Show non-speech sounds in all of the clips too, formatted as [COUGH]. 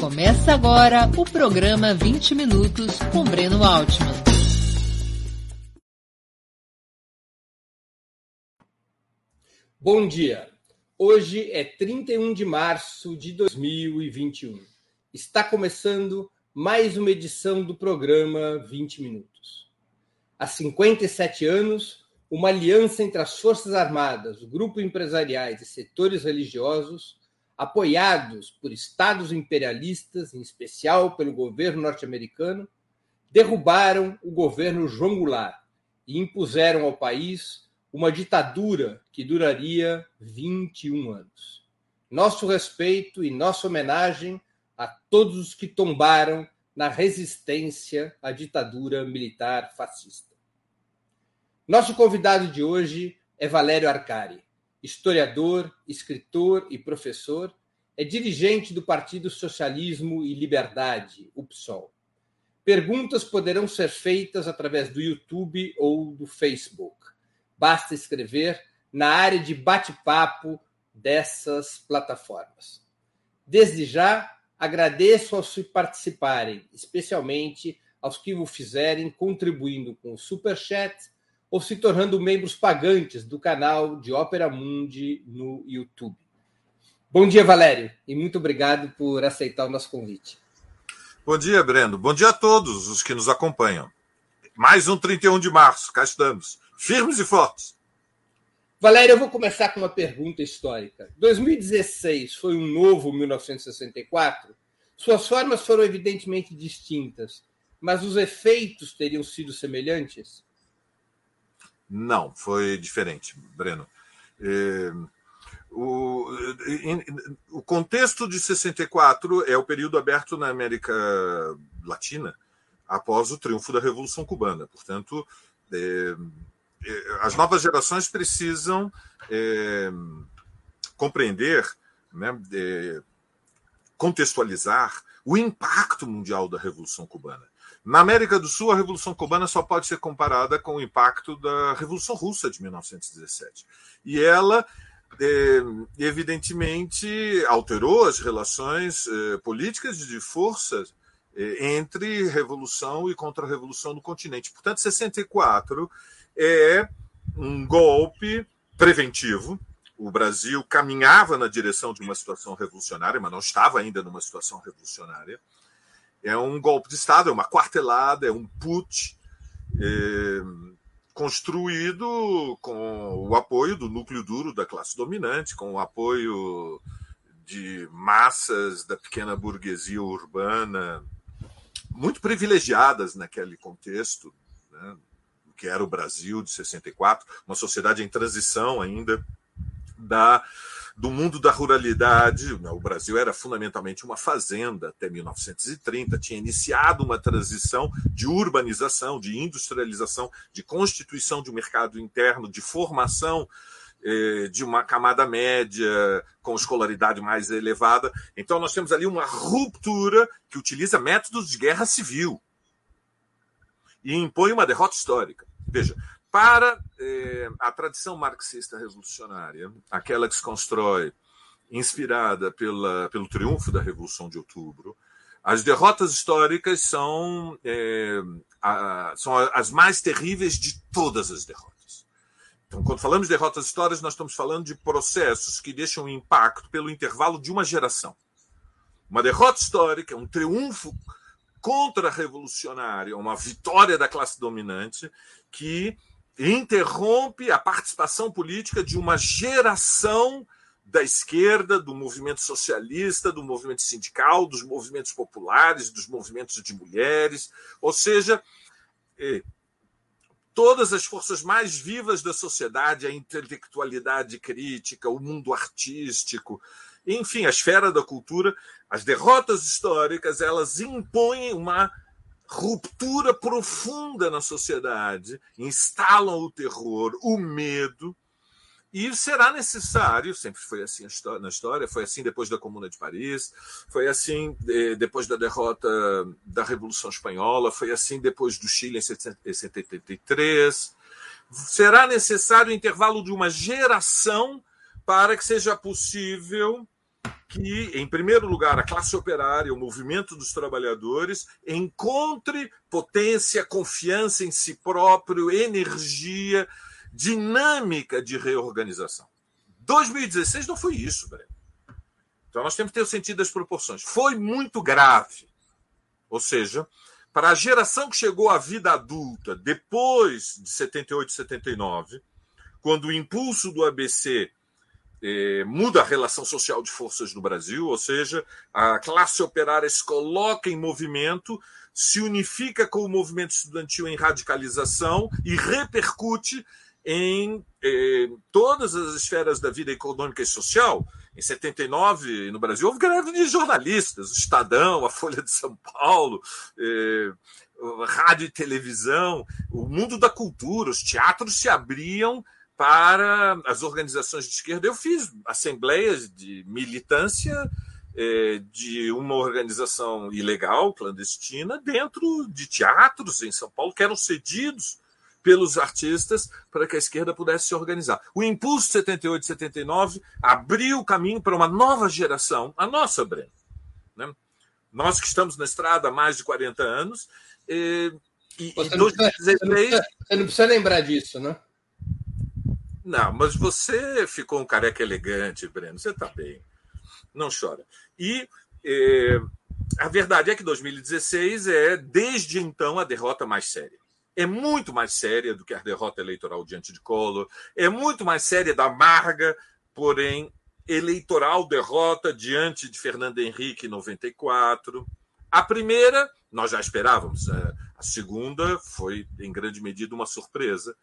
Começa agora o programa 20 Minutos com Breno Altman. Bom dia. Hoje é 31 de março de 2021. Está começando mais uma edição do programa 20 Minutos. Há 57 anos, uma aliança entre as Forças Armadas, grupos empresariais e setores religiosos apoiados por estados imperialistas, em especial pelo governo norte-americano, derrubaram o governo João Goulart e impuseram ao país uma ditadura que duraria 21 anos. Nosso respeito e nossa homenagem a todos os que tombaram na resistência à ditadura militar fascista. Nosso convidado de hoje é Valério Arcari historiador, escritor e professor, é dirigente do Partido Socialismo e Liberdade, o PSOL. Perguntas poderão ser feitas através do YouTube ou do Facebook. Basta escrever na área de bate-papo dessas plataformas. Desde já, agradeço aos que participarem, especialmente aos que o fizerem contribuindo com o Super Chat ou se tornando membros pagantes do canal de Ópera Mundi no YouTube. Bom dia, Valério, e muito obrigado por aceitar o nosso convite. Bom dia, Breno. Bom dia a todos os que nos acompanham. Mais um 31 de março, cá estamos, firmes e fortes. Valério, eu vou começar com uma pergunta histórica. 2016 foi um novo 1964? Suas formas foram evidentemente distintas, mas os efeitos teriam sido semelhantes? Não, foi diferente, Breno. É, o, o contexto de 64 é o período aberto na América Latina após o triunfo da Revolução Cubana. Portanto, é, é, as novas gerações precisam é, compreender, né, é, contextualizar o impacto mundial da Revolução Cubana. Na América do Sul, a Revolução Cubana só pode ser comparada com o impacto da Revolução Russa de 1917. E ela, é, evidentemente, alterou as relações é, políticas de força é, entre revolução e contra-revolução no continente. Portanto, 64 é um golpe preventivo. O Brasil caminhava na direção de uma situação revolucionária, mas não estava ainda numa situação revolucionária. É um golpe de Estado, é uma quartelada, é um put é, construído com o apoio do núcleo duro da classe dominante, com o apoio de massas da pequena burguesia urbana, muito privilegiadas naquele contexto, né, que era o Brasil de 64, uma sociedade em transição ainda da do mundo da ruralidade. Né, o Brasil era fundamentalmente uma fazenda até 1930, tinha iniciado uma transição de urbanização, de industrialização, de constituição de um mercado interno, de formação eh, de uma camada média com escolaridade mais elevada. Então, nós temos ali uma ruptura que utiliza métodos de guerra civil e impõe uma derrota histórica. Veja, para eh, a tradição marxista revolucionária, aquela que se constrói inspirada pela, pelo triunfo da Revolução de Outubro, as derrotas históricas são, eh, a, são as mais terríveis de todas as derrotas. Então, quando falamos de derrotas históricas, nós estamos falando de processos que deixam impacto pelo intervalo de uma geração. Uma derrota histórica, um triunfo contra-revolucionário, uma vitória da classe dominante que interrompe a participação política de uma geração da esquerda, do movimento socialista, do movimento sindical, dos movimentos populares, dos movimentos de mulheres, ou seja, todas as forças mais vivas da sociedade, a intelectualidade crítica, o mundo artístico, enfim, a esfera da cultura, as derrotas históricas, elas impõem uma ruptura profunda na sociedade, instalam o terror, o medo, e será necessário, sempre foi assim na história, foi assim depois da Comuna de Paris, foi assim eh, depois da derrota da Revolução Espanhola, foi assim depois do Chile em 73. Será necessário o intervalo de uma geração para que seja possível que, em primeiro lugar, a classe operária, o movimento dos trabalhadores, encontre potência, confiança em si próprio, energia, dinâmica de reorganização. 2016 não foi isso, Breno. Então nós temos que ter o sentido das proporções. Foi muito grave. Ou seja, para a geração que chegou à vida adulta depois de 78 e 79, quando o impulso do ABC eh, muda a relação social de forças no Brasil, ou seja, a classe operária se coloca em movimento, se unifica com o movimento estudantil em radicalização e repercute em eh, todas as esferas da vida econômica e social. Em 79, no Brasil, houve greve de jornalistas, o Estadão, a Folha de São Paulo, eh, rádio e televisão, o mundo da cultura, os teatros se abriam para as organizações de esquerda. Eu fiz assembleias de militância é, de uma organização ilegal, clandestina, dentro de teatros em São Paulo, que eram cedidos pelos artistas para que a esquerda pudesse se organizar. O Impulso 78 e 79 abriu o caminho para uma nova geração, a nossa, Breno. Né? Nós que estamos na estrada há mais de 40 anos. E, e, você, não precisa, você, não precisa, você não precisa lembrar disso, né? Não, mas você ficou um careca elegante, Breno. Você está bem. Não chora. E é, a verdade é que 2016 é, desde então, a derrota mais séria. É muito mais séria do que a derrota eleitoral diante de Collor. É muito mais séria da amarga, porém, eleitoral derrota diante de Fernando Henrique em 94. A primeira, nós já esperávamos. A segunda foi, em grande medida, uma surpresa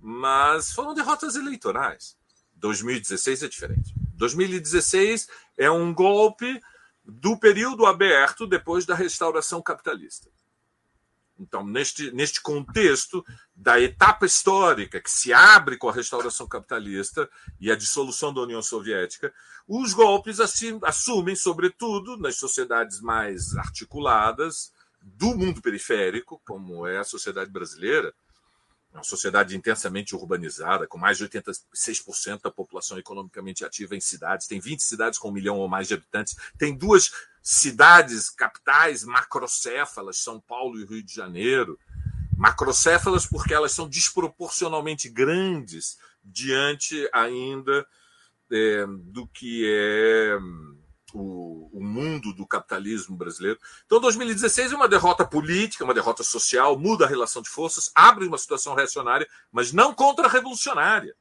mas foram derrotas eleitorais. 2016 é diferente. 2016 é um golpe do período aberto depois da restauração capitalista. Então, neste, neste contexto da etapa histórica que se abre com a restauração capitalista e a dissolução da União Soviética, os golpes assumem, sobretudo nas sociedades mais articuladas do mundo periférico, como é a sociedade brasileira, uma sociedade intensamente urbanizada, com mais de 86% da população economicamente ativa em cidades, tem 20 cidades com um milhão ou mais de habitantes, tem duas cidades capitais macrocéfalas, São Paulo e Rio de Janeiro. Macrocéfalas porque elas são desproporcionalmente grandes diante ainda é, do que é o, o, mundo do capitalismo brasileiro. Então, 2016 é uma derrota política, uma derrota social, muda a relação de forças, abre uma situação reacionária, mas não contra-revolucionária.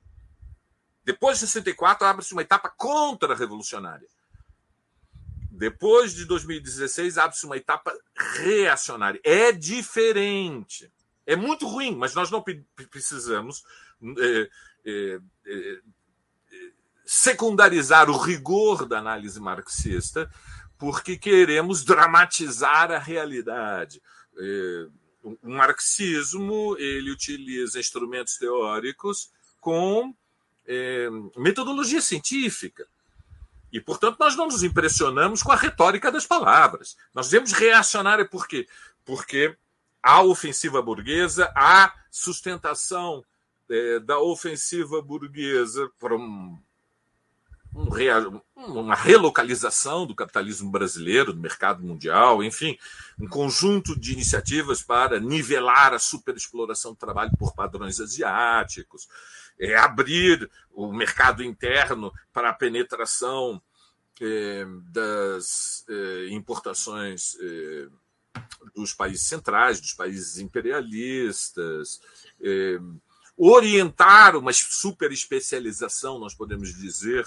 Depois de 64, abre-se uma etapa contra-revolucionária. Depois de 2016, abre-se uma etapa reacionária. É diferente. É muito ruim, mas nós não precisamos. É, é, é, secundarizar o rigor da análise marxista, porque queremos dramatizar a realidade. É, o marxismo ele utiliza instrumentos teóricos com é, metodologia científica. E, portanto, nós não nos impressionamos com a retórica das palavras. Nós devemos reacionar, por quê? Porque a ofensiva burguesa, a sustentação é, da ofensiva burguesa por um um, uma relocalização do capitalismo brasileiro no mercado mundial, enfim, um conjunto de iniciativas para nivelar a superexploração do trabalho por padrões asiáticos, é, abrir o mercado interno para a penetração é, das é, importações é, dos países centrais, dos países imperialistas, é, orientar uma superespecialização, nós podemos dizer,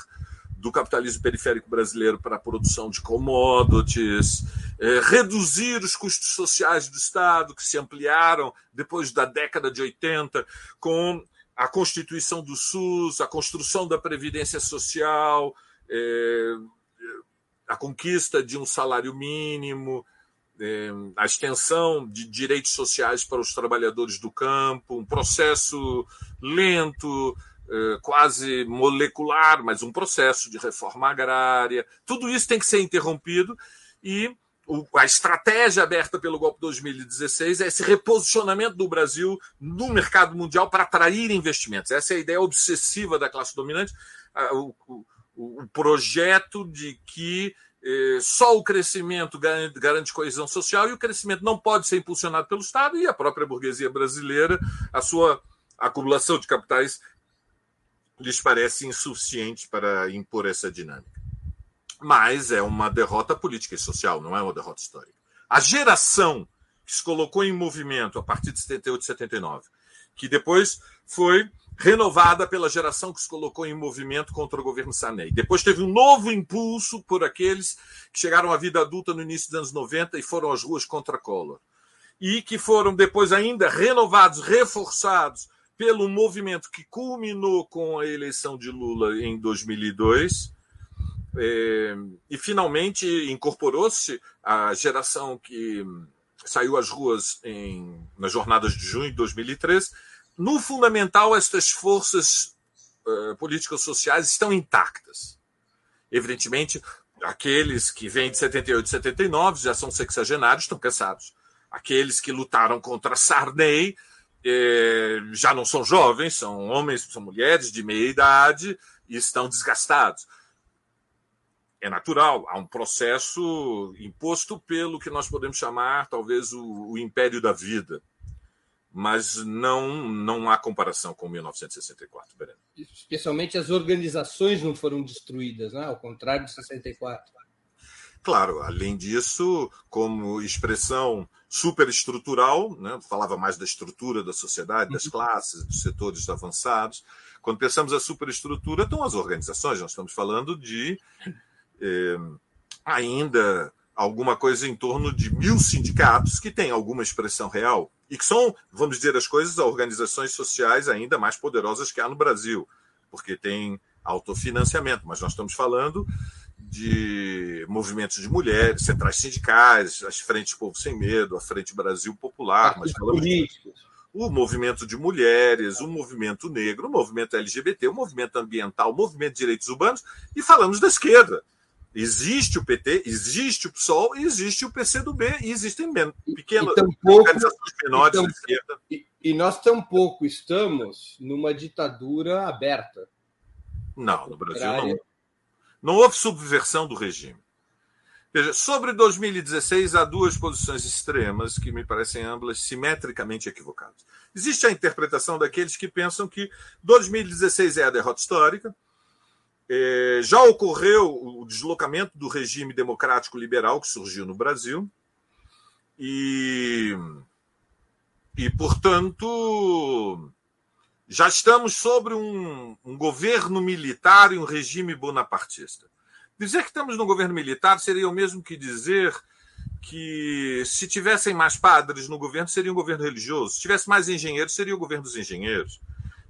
do capitalismo periférico brasileiro para a produção de commodities, é, reduzir os custos sociais do Estado, que se ampliaram depois da década de 80, com a constituição do SUS, a construção da Previdência Social, é, a conquista de um salário mínimo, a extensão de direitos sociais para os trabalhadores do campo, um processo lento, eh, quase molecular, mas um processo de reforma agrária. Tudo isso tem que ser interrompido e a estratégia aberta pelo golpe 2016 é esse reposicionamento do Brasil no mercado mundial para atrair investimentos. Essa é a ideia obsessiva da classe dominante. O, projeto de que só o crescimento garante coesão social e o crescimento não pode ser impulsionado pelo Estado e a própria burguesia brasileira, a sua acumulação de capitais lhes parece insuficiente para impor essa dinâmica. Mas é uma derrota política e social, não é uma derrota histórica. A geração que se colocou em movimento a partir de 78 e 79, que depois foi renovada pela geração que se colocou em movimento contra o governo Sanei. Depois teve um novo impulso por aqueles que chegaram à vida adulta no início dos anos 90 e foram às ruas contra Collor. E que foram depois ainda renovados, reforçados pelo movimento que culminou com a eleição de Lula em 2002. É, e finalmente incorporou-se a geração que saiu às ruas em, nas jornadas de junho de 2013 no fundamental, estas forças uh, políticas sociais estão intactas. Evidentemente, aqueles que vêm de 78 e 79 já são sexagenários, estão cansados. Aqueles que lutaram contra Sarney eh, já não são jovens, são homens, são mulheres de meia idade e estão desgastados. É natural, há um processo imposto pelo que nós podemos chamar, talvez, o, o império da vida mas não, não há comparação com 1964, Breno. Especialmente as organizações não foram destruídas, né? ao contrário de 64. Claro, além disso, como expressão superestrutural, né? falava mais da estrutura da sociedade, das uhum. classes, dos setores avançados. Quando pensamos a superestrutura, estão as organizações, nós estamos falando de eh, ainda alguma coisa em torno de mil sindicatos que têm alguma expressão real e que são, vamos dizer as coisas, organizações sociais ainda mais poderosas que há no Brasil, porque tem autofinanciamento, mas nós estamos falando de movimentos de mulheres, centrais sindicais, as Frentes Povo Sem Medo, a Frente Brasil Popular, mas falamos o movimento de mulheres, o movimento negro, o movimento LGBT, o movimento ambiental, o movimento de direitos urbanos, e falamos da esquerda. Existe o PT, existe o PSOL, existe o PCdoB e existem pequenas tampouco, organizações menores da esquerda. E, e nós tampouco estamos numa ditadura aberta. Não, no Brasil não. Não houve subversão do regime. Veja, sobre 2016, há duas posições extremas que me parecem ambas simetricamente equivocadas. Existe a interpretação daqueles que pensam que 2016 é a derrota histórica, é, já ocorreu o deslocamento do regime democrático liberal que surgiu no Brasil e, e portanto, já estamos sobre um, um governo militar e um regime bonapartista. Dizer que estamos no governo militar seria o mesmo que dizer que se tivessem mais padres no governo seria um governo religioso, se tivesse mais engenheiros seria o governo dos engenheiros.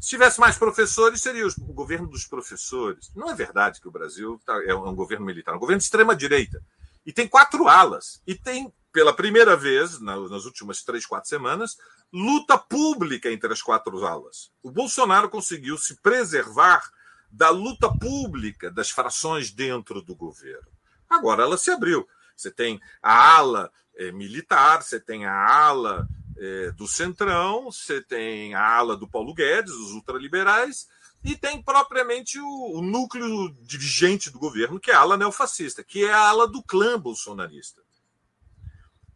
Se tivesse mais professores, seria o governo dos professores. Não é verdade que o Brasil tá, é um governo militar, é um governo de extrema-direita. E tem quatro alas. E tem, pela primeira vez, nas últimas três, quatro semanas, luta pública entre as quatro alas. O Bolsonaro conseguiu se preservar da luta pública das frações dentro do governo. Agora ela se abriu. Você tem a ala é, militar, você tem a ala é, do Centrão, você tem a ala do Paulo Guedes, os ultraliberais, e tem propriamente o, o, núcleo dirigente do governo, que é a ala neofascista, que é a ala do clã bolsonarista.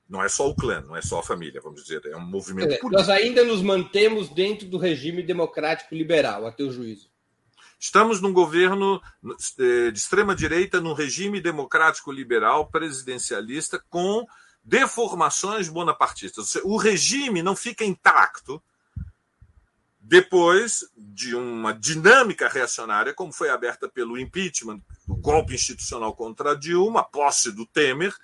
Não é só o clã, não é só a família, vamos dizer, é um movimento é, político. Nós ainda nos mantemos dentro do regime democrático liberal, a teu juízo. Estamos num governo é, de extrema-direita, num regime democrático liberal presidencialista com deformações bonapartistas. O regime não fica intacto depois de uma dinâmica reacionária, como foi aberta pelo impeachment, o golpe institucional contra Dilma, a posse do Temer,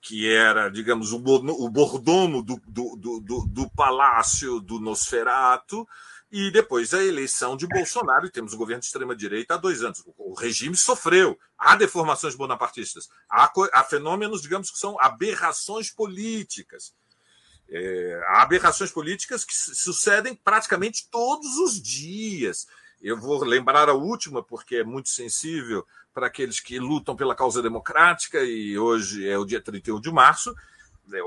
que era, digamos, o bordomo do, do, do, do palácio do Nosferato, e depois a eleição de Bolsonaro, e temos um governo de extrema-direita há dois anos. O regime sofreu. Há deformações bonapartistas. Há, há fenômenos, digamos, que são aberrações políticas. É, há aberrações políticas que sucedem praticamente todos os dias. Eu vou lembrar a última, porque é muito sensível para aqueles que lutam pela causa democrática, e hoje é o dia 31 de março.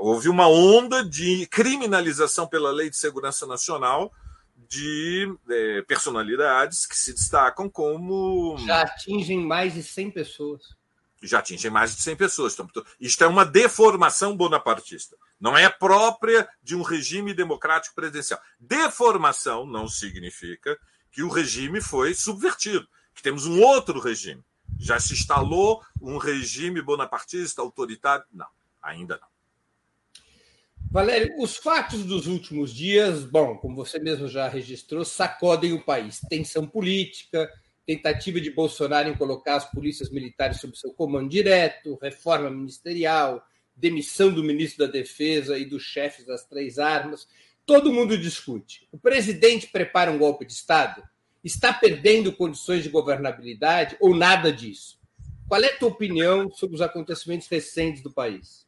Houve uma onda de criminalização pela Lei de Segurança Nacional de é, personalidades que se destacam como. Já atingem mais de 100 pessoas. Já atingem mais de 100 pessoas. Então, isto é uma deformação bonapartista. Não é própria de um regime democrático presidencial. Deformação não significa que o regime foi subvertido, que temos um outro regime. Já se instalou um regime bonapartista, autoritário? Não, ainda não. Valério, os fatos dos últimos dias, bom, como você mesmo já registrou, sacodem o país. Tensão política, tentativa de Bolsonaro em colocar as polícias militares sob seu comando direto, reforma ministerial, demissão do ministro da Defesa e dos chefes das três armas. Todo mundo discute. O presidente prepara um golpe de Estado? Está perdendo condições de governabilidade ou nada disso? Qual é a tua opinião sobre os acontecimentos recentes do país?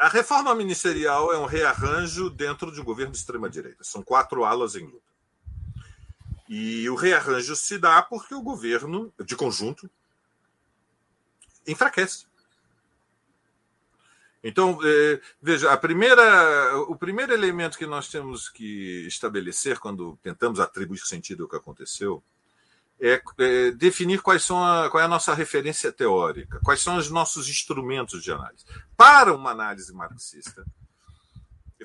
A reforma ministerial é um rearranjo dentro de um governo de extrema-direita. São quatro alas em luta. E o rearranjo se dá porque o governo, de conjunto, enfraquece. Então, é, veja, a primeira, o primeiro elemento que nós temos que estabelecer quando tentamos atribuir sentido ao que aconteceu é, é definir quais são a, qual é a nossa referência teórica, quais são os nossos instrumentos de análise. Para uma análise marxista,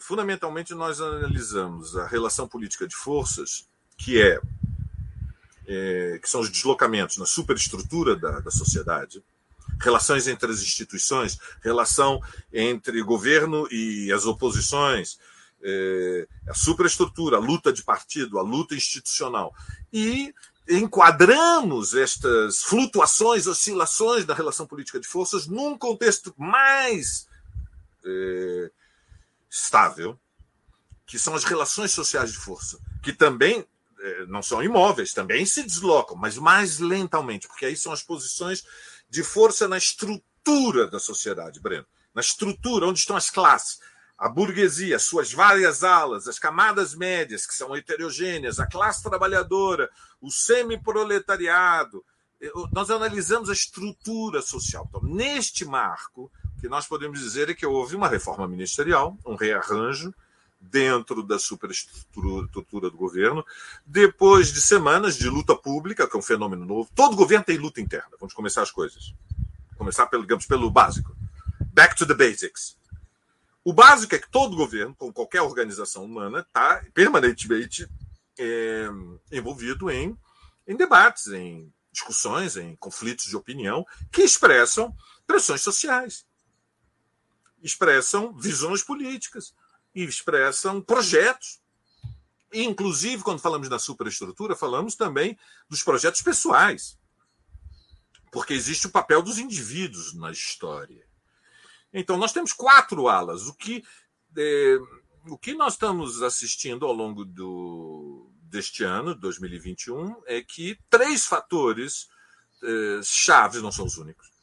fundamentalmente nós analisamos a relação política de forças, que é, é que são os deslocamentos na superestrutura da, da sociedade, relações entre as instituições, relação entre governo e as oposições, é, a superestrutura, a luta de partido, a luta institucional. E enquadramos estas flutuações, oscilações da relação política de forças num contexto mais é, estável, que são as relações sociais de força, que também é, não são imóveis, também se deslocam, mas mais lentamente, porque aí são as posições de força na estrutura da sociedade, Breno, na estrutura onde estão as classes a burguesia, suas várias alas, as camadas médias, que são heterogêneas, a classe trabalhadora, o semi-proletariado. Nós analisamos a estrutura social. Então, neste marco, que nós podemos dizer é que houve uma reforma ministerial, um rearranjo dentro da superestrutura do governo, depois de semanas de luta pública, que é um fenômeno novo. Todo governo tem luta interna. Vamos começar as coisas. Começar pelo, digamos, pelo básico. Back to the basics o básico é que todo governo, como qualquer organização humana, está permanentemente é, envolvido em, em debates, em discussões, em conflitos de opinião que expressam pressões sociais, expressam visões políticas e expressam projetos. Inclusive, quando falamos da superestrutura, falamos também dos projetos pessoais, porque existe o papel dos indivíduos na história. Então, nós temos quatro alas. O que, é, o que nós estamos assistindo ao longo do, deste ano, 2021, é que três fatores é, chaves não são os únicos.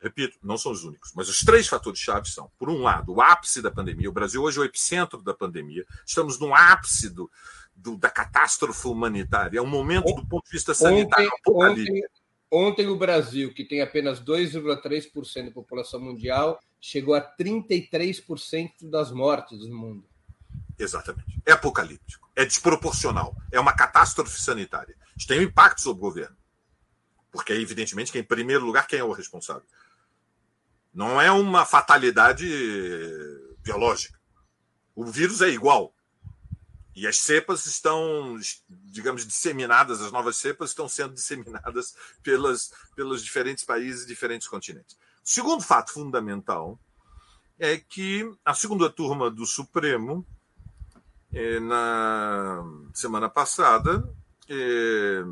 Repito, não são os únicos, mas os três fatores chaves são, por um lado, o ápice da pandemia. O Brasil hoje é o epicentro da pandemia. Estamos no ápice do, do da catástrofe humanitária. É um momento, do ponto de vista sanitário, ontem, ontem, ontem o Brasil, que tem apenas 2,3% da população mundial, chegou a 33% das mortes no mundo. Exatamente. É apocalíptico, é desproporcional, é uma catástrofe sanitária. Isso tem um impacto sobre o governo. Porque, evidentemente, que em primeiro lugar, quem é o responsável? Não é uma fatalidade biológica. O vírus é igual. E as cepas estão, digamos, disseminadas, as novas cepas estão sendo [LAUGHS] disseminadas pelas, pelos diferentes países diferentes continentes. O segundo fato fundamental é que a segunda turma do Supremo, eh, na semana passada, eh,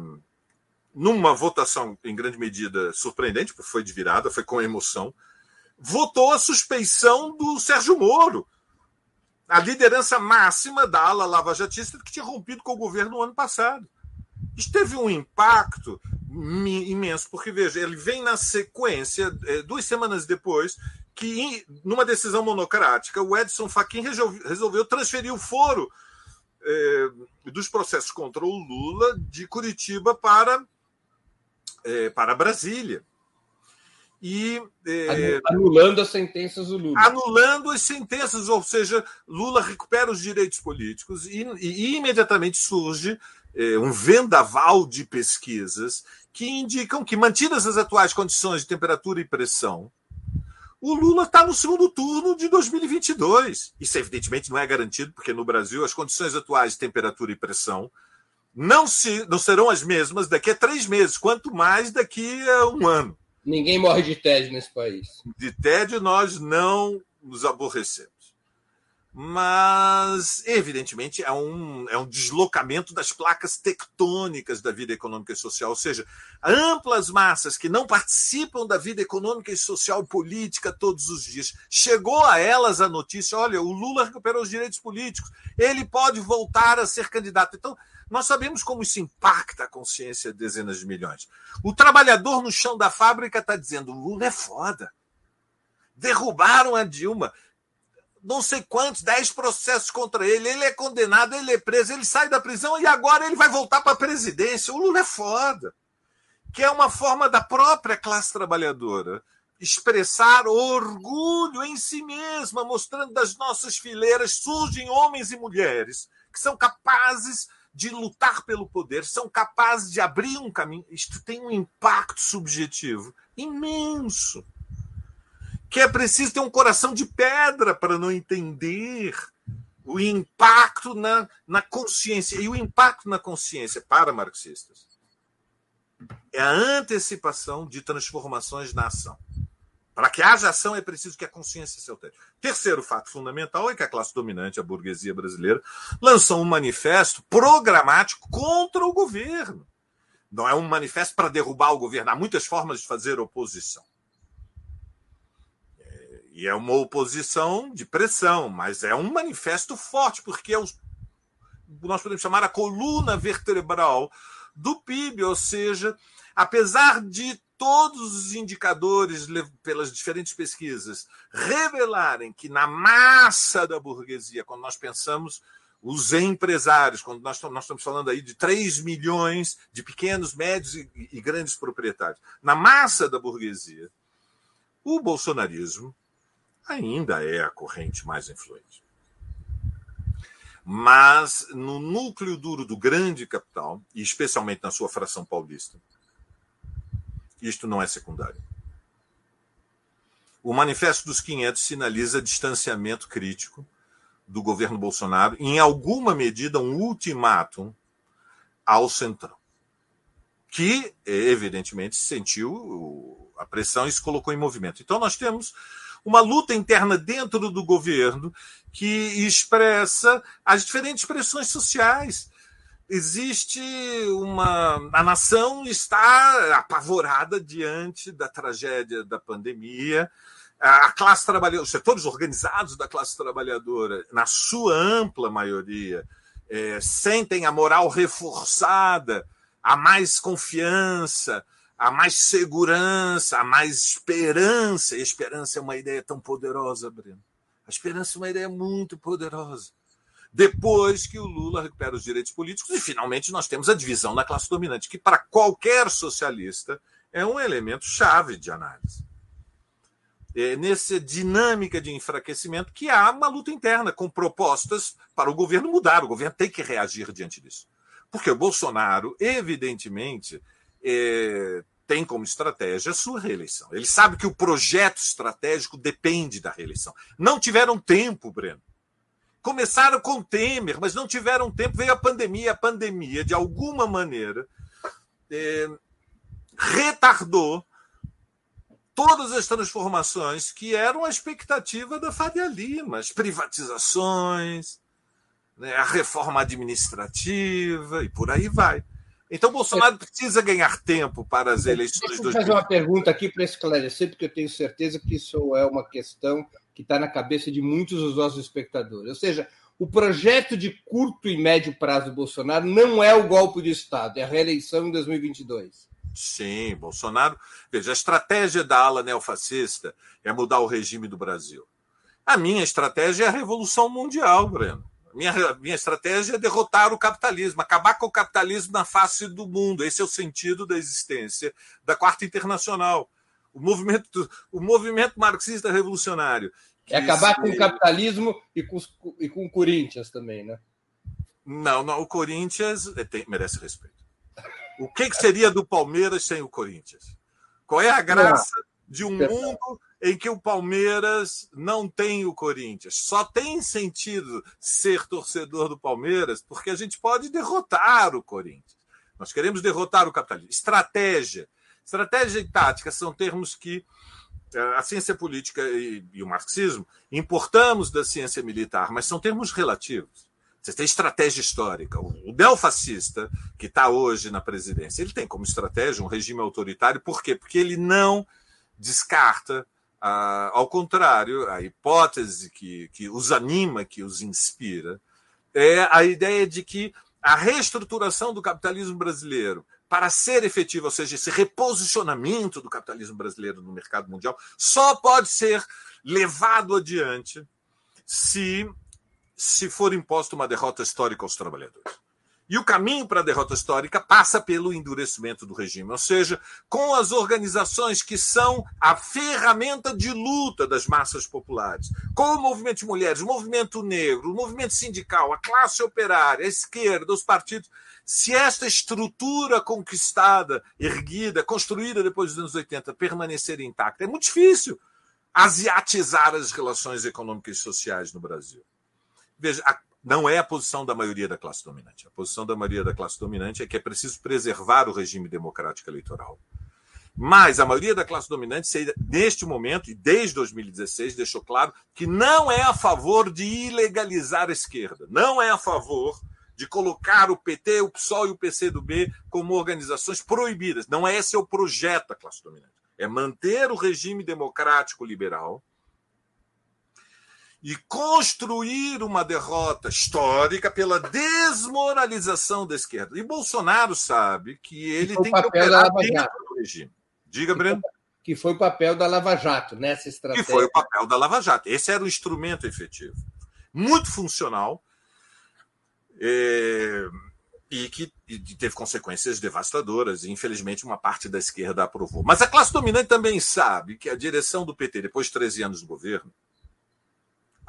numa votação em grande medida surpreendente, porque foi de virada, foi com emoção, votou a suspeição do Sérgio Moro, a liderança máxima da ala lavajatista que tinha rompido com o governo no ano passado. Isso teve um impacto imenso, porque veja, ele vem na sequência, é, duas semanas depois, que numa decisão monocrática, o Edson Fachin resolveu transferir o foro é, dos processos contra o Lula de Curitiba para, é, para Brasília. e anulando as sentenças do Lula. Anulando as sentenças, ou seja, Lula recupera os direitos políticos e, e imediatamente surge um vendaval de pesquisas que indicam que, mantidas as atuais condições de temperatura e pressão, o Lula está no segundo turno de 2022. Isso, evidentemente, não é garantido, porque no Brasil as condições atuais de temperatura e pressão não, se, não serão as mesmas daqui a três meses, quanto mais daqui a um ano. Ninguém morre de tédio nesse país. De tédio nós não nos aborrecemos. Mas, evidentemente, é um, é um deslocamento das placas tectônicas da vida econômica e social, ou seja, amplas massas que não participam da vida econômica e social e política todos os dias. Chegou a elas a notícia: olha, o Lula recuperou os direitos políticos, ele pode voltar a ser candidato. Então, nós sabemos como isso impacta a consciência de dezenas de milhões. O trabalhador no chão da fábrica está dizendo: Lula é foda. Derrubaram a Dilma. Não sei quantos, dez processos contra ele. Ele é condenado, ele é preso, ele sai da prisão e agora ele vai voltar para a presidência. O Lula é foda. Que é uma forma da própria classe trabalhadora expressar orgulho em si mesma, mostrando das nossas fileiras surgem homens e mulheres que são capazes de lutar pelo poder, são capazes de abrir um caminho. Isto tem um impacto subjetivo imenso. Que é preciso ter um coração de pedra para não entender o impacto na, na consciência. E o impacto na consciência, para marxistas, é a antecipação de transformações na ação. Para que haja ação é preciso que a consciência se altere. Terceiro fato fundamental é que a classe dominante, a burguesia brasileira, lançou um manifesto programático contra o governo. Não é um manifesto para derrubar o governo. Há muitas formas de fazer oposição. E é uma oposição de pressão, mas é um manifesto forte, porque é o, nós podemos chamar a coluna vertebral do PIB, ou seja, apesar de todos os indicadores pelas diferentes pesquisas revelarem que na massa da burguesia, quando nós pensamos os empresários, quando nós, nós estamos falando aí de 3 milhões de pequenos, médios e, e grandes proprietários, na massa da burguesia, o bolsonarismo ainda é a corrente mais influente. Mas no núcleo duro do grande capital, e especialmente na sua fração paulista, isto não é secundário. O Manifesto dos 500 sinaliza distanciamento crítico do governo Bolsonaro, em alguma medida, um ultimátum ao Centrão, que, evidentemente, sentiu a pressão e se colocou em movimento. Então, nós temos uma luta interna dentro do governo que expressa as diferentes pressões sociais existe uma. A nação está apavorada diante da tragédia da pandemia. A classe trabalhadora, os setores organizados da classe trabalhadora, na sua ampla maioria, é, sentem a moral reforçada, a mais confiança, a mais segurança, a mais esperança. E a esperança é uma ideia tão poderosa, Breno. A esperança é uma ideia muito poderosa depois que o Lula recupera os direitos políticos e finalmente nós temos a divisão da classe dominante, que para qualquer socialista é um elemento chave de análise. É nessa dinâmica de enfraquecimento que há uma luta interna com propostas para o governo mudar. O governo tem que reagir diante disso. Porque o Bolsonaro, evidentemente, é, tem como estratégia a sua reeleição. Ele sabe que o projeto estratégico depende da reeleição. Não tiveram tempo, Breno, Começaram com Temer, mas não tiveram tempo. Veio a pandemia. A pandemia, de alguma maneira, é, retardou todas as transformações que eram a expectativa da Faria Lima, as privatizações, né, a reforma administrativa e por aí vai. Então, Bolsonaro precisa ganhar tempo para as eleições. Deixa eu fazer uma pergunta aqui para esclarecer, porque eu tenho certeza que isso é uma questão que está na cabeça de muitos dos nossos espectadores. Ou seja, o projeto de curto e médio prazo do Bolsonaro não é o golpe de Estado, é a reeleição em 2022. Sim, Bolsonaro. Veja, a estratégia da ala neofascista é mudar o regime do Brasil. A minha estratégia é a revolução mundial, Breno. Minha, minha estratégia é derrotar o capitalismo, acabar com o capitalismo na face do mundo. Esse é o sentido da existência da Quarta Internacional. o movimento, o movimento marxista revolucionário. É acabar com o capitalismo e com, e com o Corinthians também, né? Não, não, o Corinthians é, tem, merece respeito. O que, que seria do Palmeiras sem o Corinthians? Qual é a graça não. de um mundo em que o Palmeiras não tem o Corinthians? Só tem sentido ser torcedor do Palmeiras porque a gente pode derrotar o Corinthians. Nós queremos derrotar o capitalismo. Estratégia. Estratégia e tática são termos que eh, a ciência política e, e o marxismo importamos da ciência militar, mas são termos relativos. Você tem estratégia histórica. O neofascista, que está hoje na presidência, ele tem como estratégia um regime autoritário. Por quê? Porque ele não descarta, ah, ao contrário, a hipótese que, que os anima, que os inspira, é a ideia de que a reestruturação do capitalismo brasileiro para ser efetivo, ou seja, esse reposicionamento do capitalismo brasileiro no mercado mundial, só pode ser levado adiante se, se for imposta uma derrota histórica aos trabalhadores. E o caminho para a derrota histórica passa pelo endurecimento do regime, ou seja, com as organizações que são a ferramenta de luta das massas populares, com o movimento de mulheres, o movimento negro, o movimento sindical, a classe operária, a esquerda, os partidos. Se esta estrutura conquistada, erguida, construída depois dos anos 80 permanecer intacta, é muito difícil asiatizar as relações econômicas e sociais no Brasil. Veja, a não é a posição da maioria da classe dominante. A posição da maioria da classe dominante é que é preciso preservar o regime democrático eleitoral. Mas a maioria da classe dominante, neste momento e desde 2016, deixou claro que não é a favor de ilegalizar a esquerda, não é a favor de colocar o PT, o PSOL e o PCdoB como organizações proibidas. Não é esse o projeto da classe dominante. É manter o regime democrático liberal, e construir uma derrota histórica pela desmoralização da esquerda. E Bolsonaro sabe que ele tem que operar dentro do regime. Diga, Breno. Que foi o papel da Lava Jato nessa estratégia. Que foi o papel da Lava Jato. Esse era o instrumento efetivo. Muito funcional é, e que e teve consequências devastadoras. E, infelizmente, uma parte da esquerda aprovou. Mas a classe dominante também sabe que a direção do PT, depois de 13 anos no governo,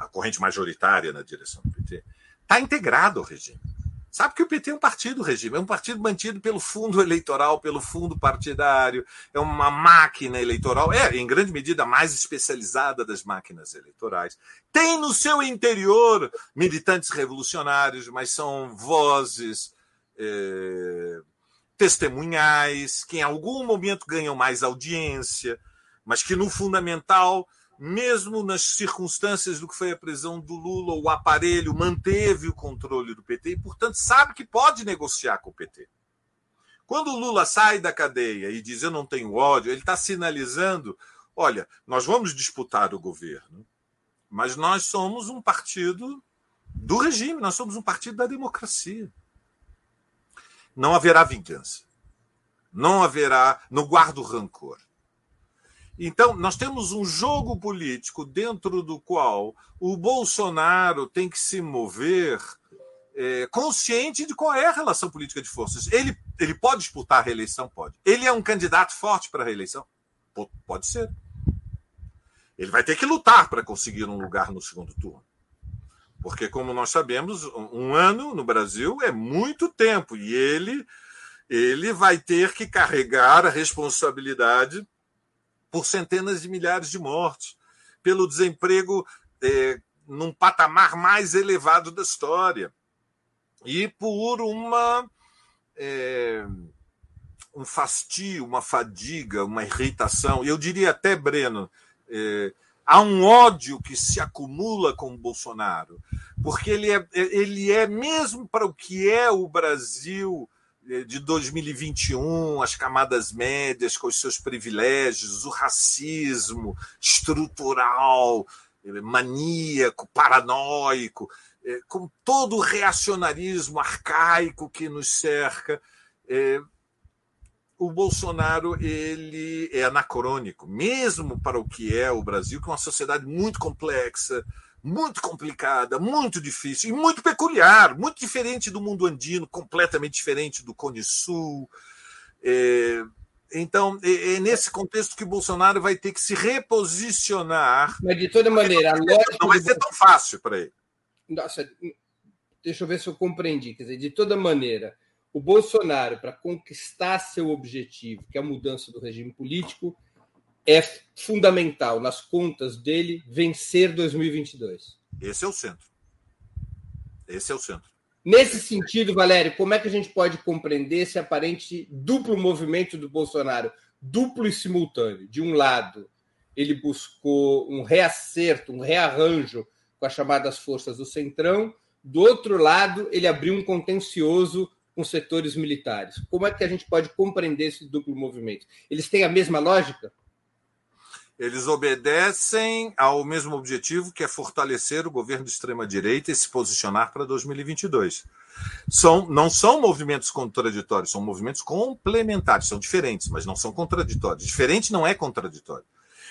a corrente majoritária na direção do PT, está integrado ao regime. Sabe que o PT é um partido regime, é um partido mantido pelo fundo eleitoral, pelo fundo partidário, é uma máquina eleitoral, é, em grande medida, a mais especializada das máquinas eleitorais. Tem no seu interior militantes revolucionários, mas são vozes é, testemunhais, que em algum momento ganham mais audiência, mas que no fundamental mesmo nas circunstâncias do que foi a prisão do Lula, o aparelho manteve o controle do PT e, portanto, sabe que pode negociar com o PT. Quando o Lula sai da cadeia e diz eu não tenho ódio, ele está sinalizando: olha, nós vamos disputar o governo, mas nós somos um partido do regime, nós somos um partido da democracia. Não haverá vingança. Não haverá, não guardo rancor. Então, nós temos um jogo político dentro do qual o Bolsonaro tem que se mover é, consciente de qual é a relação política de forças. Ele, ele pode disputar a reeleição? Pode. Ele é um candidato forte para a reeleição? Pode ser. Ele vai ter que lutar para conseguir um lugar no segundo turno. Porque, como nós sabemos, um ano no Brasil é muito tempo e ele, ele vai ter que carregar a responsabilidade por centenas de milhares de mortos, pelo desemprego é, num patamar mais elevado da história e por uma é, um fastio, uma fadiga, uma irritação. Eu diria até, Breno, é, há um ódio que se acumula com o Bolsonaro, porque ele é, ele é mesmo para o que é o Brasil de 2021, as camadas médias com os seus privilégios, o racismo estrutural, maníaco, paranoico, é, com todo o reacionarismo arcaico que nos cerca. O Bolsonaro ele é anacrônico, mesmo para o que é o Brasil, que é uma sociedade muito complexa, muito complicada, muito difícil e muito peculiar, muito diferente do mundo andino, completamente diferente do Cone Sul. É, Então, é, é, nesse contexto que o Bolsonaro vai ter que se reposicionar. Mas, de toda maneira, não vai ser tão fácil para ele. Nossa, deixa eu ver se eu compreendi. Quer dizer, de toda maneira, o Bolsonaro, para conquistar seu objetivo, que é a mudança do regime político, é fundamental nas contas dele vencer 2022. Esse é o centro. Esse é o centro. Nesse sentido, Valério, como é que a gente pode compreender esse aparente duplo movimento do Bolsonaro, duplo e simultâneo? De um lado, ele buscou um reacerto, um rearranjo com as chamadas forças do Centrão, do outro lado, ele abriu um contencioso com setores militares. Como é que a gente pode compreender esse duplo movimento? Eles têm a mesma lógica? Eles obedecem ao mesmo objetivo, que é fortalecer o governo de extrema-direita e se posicionar para 2022. São, não são movimentos contraditórios, são movimentos complementares, são diferentes, mas não são contraditórios. Diferente não é contraditório.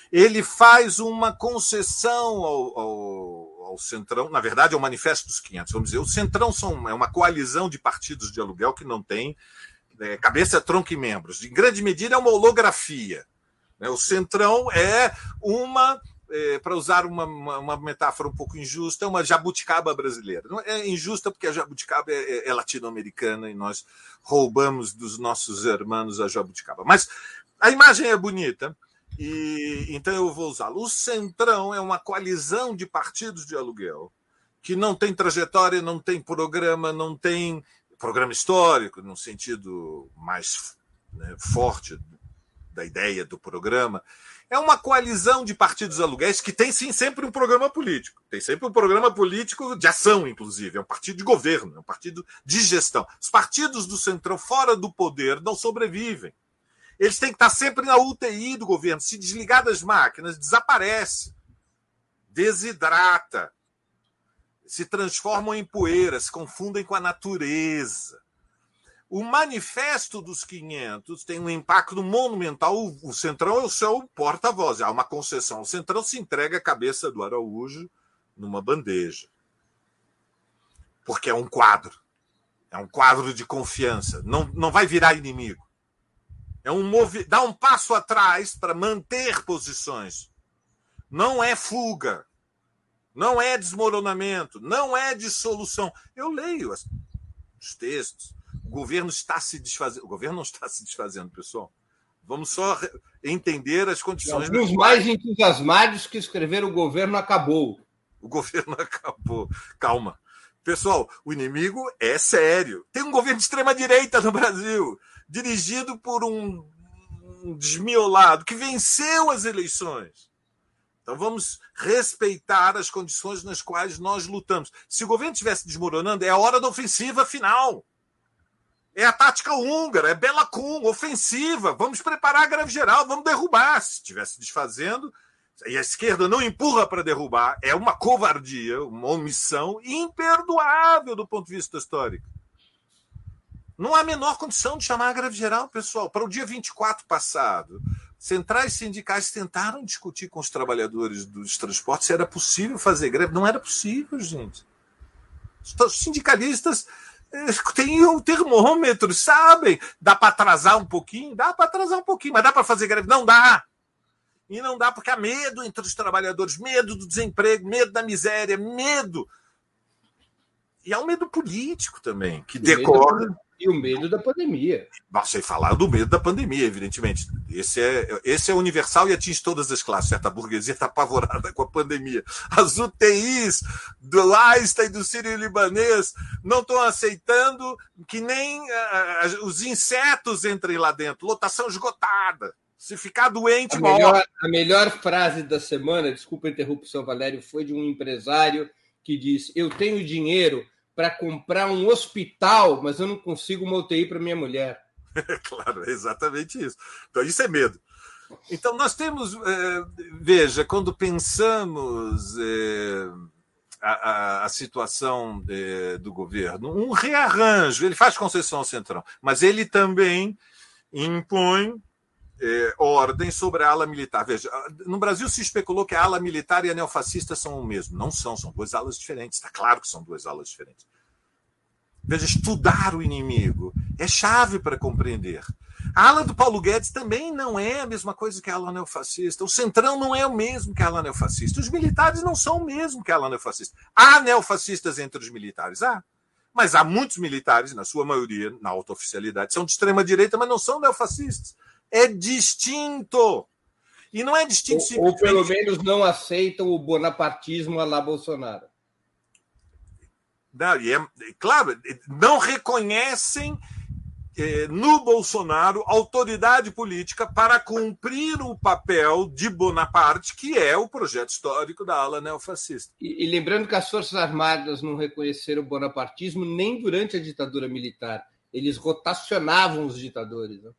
Ele faz uma concessão ao, ao, ao Centrão, na verdade, é o Manifesto dos 500. Vamos dizer, o Centrão são, é uma coalizão de partidos de aluguel que não tem é, cabeça, tronco e membros. Em grande medida, é uma holografia? O centrão é uma, é, para usar uma, uma, metáfora um pouco injusta, é uma jabuticaba brasileira. Não é injusta porque a jabuticaba é, é, é latino-americana e nós roubamos dos nossos irmãos a jabuticaba. Mas a imagem é bonita. E então eu vou usá-lo. O Centrão é uma coalizão de partidos de aluguel que não tem trajetória, não tem programa, não tem programa histórico no sentido mais né, forte da ideia do programa, é uma coalizão de partidos aluguéis que tem sim sempre um programa político. Tem sempre um programa político de ação, inclusive. É um partido de governo, é um partido de gestão. Os partidos do Centrão fora do poder não sobrevivem. Eles têm que estar sempre na UTI do governo. Se desligar das máquinas, desaparece, desidrata, se transformam em poeira, se confundem com a natureza. O Manifesto dos 500 tem um impacto monumental. O Centrão é o seu porta-voz. Há uma concessão. O Centrão se entrega a cabeça do Araújo numa bandeja. Porque é um quadro. É um quadro de confiança. Não, não vai virar inimigo. É um movi... Dá um passo atrás para manter posições. Não é fuga. Não é desmoronamento. Não é dissolução. Eu leio os textos governo está se desfazendo. O governo não está se desfazendo, pessoal. Vamos só entender as condições. Os mais entusiasmados que escreveram o governo acabou. O governo [LAUGHS] acabou. Calma. Pessoal, o inimigo é sério. Tem um governo de extrema-direita no Brasil, dirigido por um, um desmiolado que venceu as eleições. Então vamos respeitar as condições nas quais nós lutamos. Se o governo estivesse desmoronando, é a hora da ofensiva final. É a tática húngara, é Bela Kun, ofensiva. Vamos preparar a greve geral, vamos derrubar. Se estivesse desfazendo, e a esquerda não empurra para derrubar, é uma covardia, uma omissão imperdoável do ponto de vista histórico. Não há a menor condição de chamar a greve geral, pessoal. Para o dia 24 passado, centrais sindicais tentaram discutir com os trabalhadores dos transportes se era possível fazer greve. Não era possível, gente. Os sindicalistas tem um termômetro, sabem? Dá para atrasar um pouquinho? Dá para atrasar um pouquinho, mas dá para fazer greve? Não dá. E não dá porque há medo entre os trabalhadores, medo do desemprego, medo da miséria, medo. E há um medo político também, que decorre. E o medo da pandemia. Você falar do medo da pandemia, evidentemente. Esse é, esse é universal e atinge todas as classes. Certa burguesia está apavorada com a pandemia. As UTIs do Einstein e do Sírio Libanês não estão aceitando que nem uh, os insetos entrem lá dentro. Lotação esgotada. Se ficar doente, a melhor, a melhor frase da semana, desculpa a interrupção, Valério, foi de um empresário que disse: Eu tenho dinheiro para comprar um hospital, mas eu não consigo uma UTI para minha mulher. [LAUGHS] claro, é exatamente isso. Então, isso é medo. Então, nós temos, é, veja, quando pensamos é, a, a, a, situação do governo, um rearranjo, ele faz concessão ao Centrão, mas ele também impõe é, ordem sobre a ala militar. Veja, no Brasil se especulou que a ala militar e a neofascista são o mesmo. Não são, são duas alas diferentes. Está claro que são duas alas diferentes. Veja, estudar o inimigo é chave para compreender. A ala do Paulo Guedes também não é a mesma coisa que a ala neofascista. O Centrão não é o mesmo que a ala neofascista. Os militares não são o mesmo que a ala neofascista. Há neofascistas entre os militares, há. Mas há muitos militares, na sua maioria, na alta oficialidade, são de extrema direita, mas não são neofascistas. É distinto. E não é distinto. Ou, ou pelo menos não aceitam o bonapartismo a lá Bolsonaro. Não, e é, claro, não reconhecem eh, no Bolsonaro autoridade política para cumprir o papel de Bonaparte, que é o projeto histórico da ala neofascista. E, e lembrando que as Forças Armadas não reconheceram o bonapartismo nem durante a ditadura militar. Eles rotacionavam os ditadores. Né?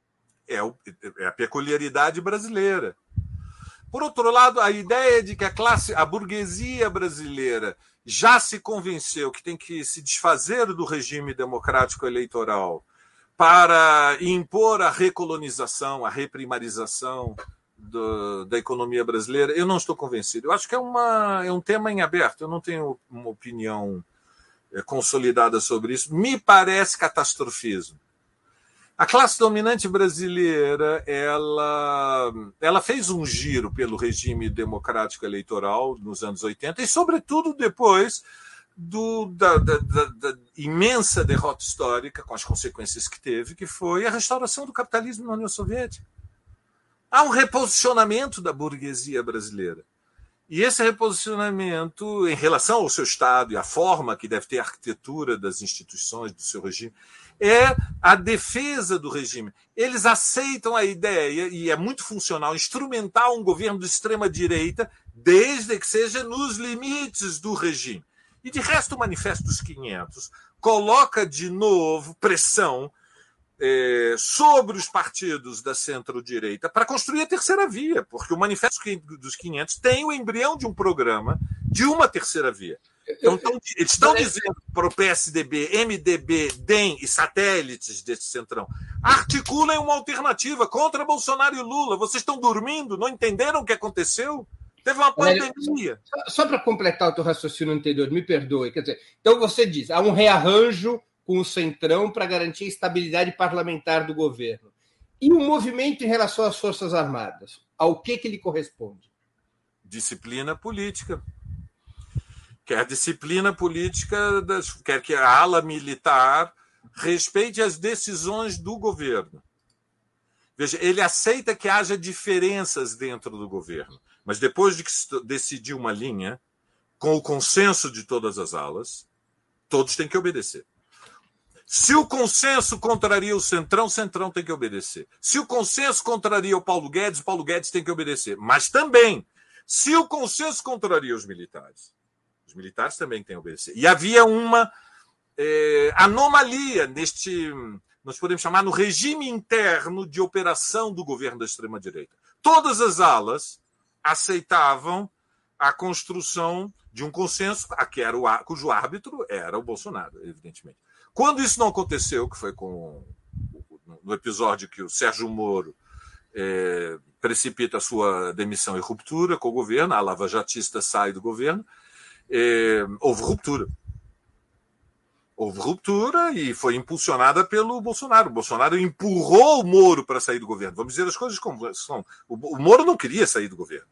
É, o, é a peculiaridade brasileira. Por outro lado, a ideia de que a classe, a burguesia brasileira já se convenceu que tem que se desfazer do regime democrático eleitoral para impor a recolonização, a reprimarização do, da economia brasileira, eu não estou convencido. Eu acho que é, uma, é um tema em aberto, eu não tenho uma opinião é, consolidada sobre isso. Me parece catastrofismo. A classe dominante brasileira, ela, ela fez um giro pelo regime democrático eleitoral nos anos 80 e, sobretudo, depois do, da, da, da, da, imensa derrota histórica, com as consequências que teve, que foi a restauração do capitalismo na União Soviética. Há um reposicionamento da burguesia brasileira. E esse reposicionamento, em relação ao seu Estado e à forma que deve ter a arquitetura das instituições do seu regime, é a defesa do regime. Eles aceitam a ideia, e é muito funcional, instrumentar um governo de extrema-direita, desde que seja nos limites do regime. E de resto, o Manifesto dos 500 coloca de novo pressão é, sobre os partidos da centro-direita para construir a terceira via, porque o Manifesto dos 500 tem o embrião de um programa de uma terceira via. Então, eles estão dizendo para o PSDB, MDB, DEM e satélites desse centrão, articulem uma alternativa contra Bolsonaro e Lula. Vocês estão dormindo? Não entenderam o que aconteceu? Teve uma pandemia. Só, só para completar o teu raciocínio anterior, me perdoe. Quer dizer, então você diz, há um rearranjo com o Centrão para garantir a estabilidade parlamentar do governo. E o movimento em relação às Forças Armadas? Ao que, que ele corresponde? Disciplina política. Quer disciplina política, das, quer que a ala militar respeite as decisões do governo. Veja, ele aceita que haja diferenças dentro do governo. Mas depois de que decidir uma linha, com o consenso de todas as alas, todos têm que obedecer. Se o consenso contraria o Centrão, o Centrão tem que obedecer. Se o consenso contraria o Paulo Guedes, o Paulo Guedes tem que obedecer. Mas também, se o consenso contraria os militares, os militares também têm que obedecer. E havia uma é, anomalia neste, nós podemos chamar, no regime interno de operação do governo da extrema-direita. Todas as alas aceitavam a construção de um consenso, a que era o, cujo árbitro era o Bolsonaro, evidentemente. Quando isso não aconteceu, que foi com no episódio que o Sérgio Moro é, precipita a sua demissão e ruptura com o governo, a Lava Jatista sai do governo, é, houve ruptura. Houve ruptura e foi impulsionada pelo Bolsonaro. O Bolsonaro empurrou o Moro para sair do governo. Vamos dizer as coisas como são. O Moro não queria sair do governo.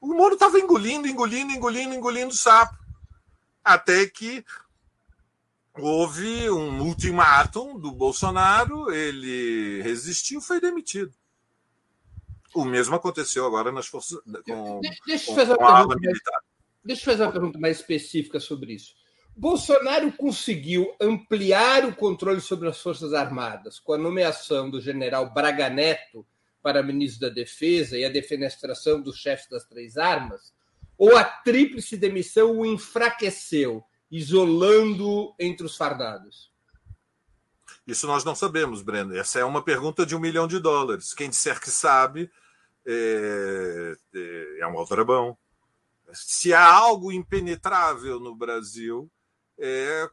O Moro estava engolindo, engolindo, engolindo, engolindo sapo. Até que houve um ultimátum do Bolsonaro, ele resistiu, foi demitido. O mesmo aconteceu agora nas forças com, deixa, com, com a ala militar. Deixa eu fazer uma pergunta mais específica sobre isso. Bolsonaro conseguiu ampliar o controle sobre as Forças Armadas com a nomeação do general Braga Neto para ministro da Defesa e a defenestração dos chefes das três armas? Ou a tríplice demissão o enfraqueceu, isolando entre os fardados? Isso nós não sabemos, Breno. Essa é uma pergunta de um milhão de dólares. Quem disser que sabe é, é, é um aldrabão. Se há algo impenetrável no Brasil, é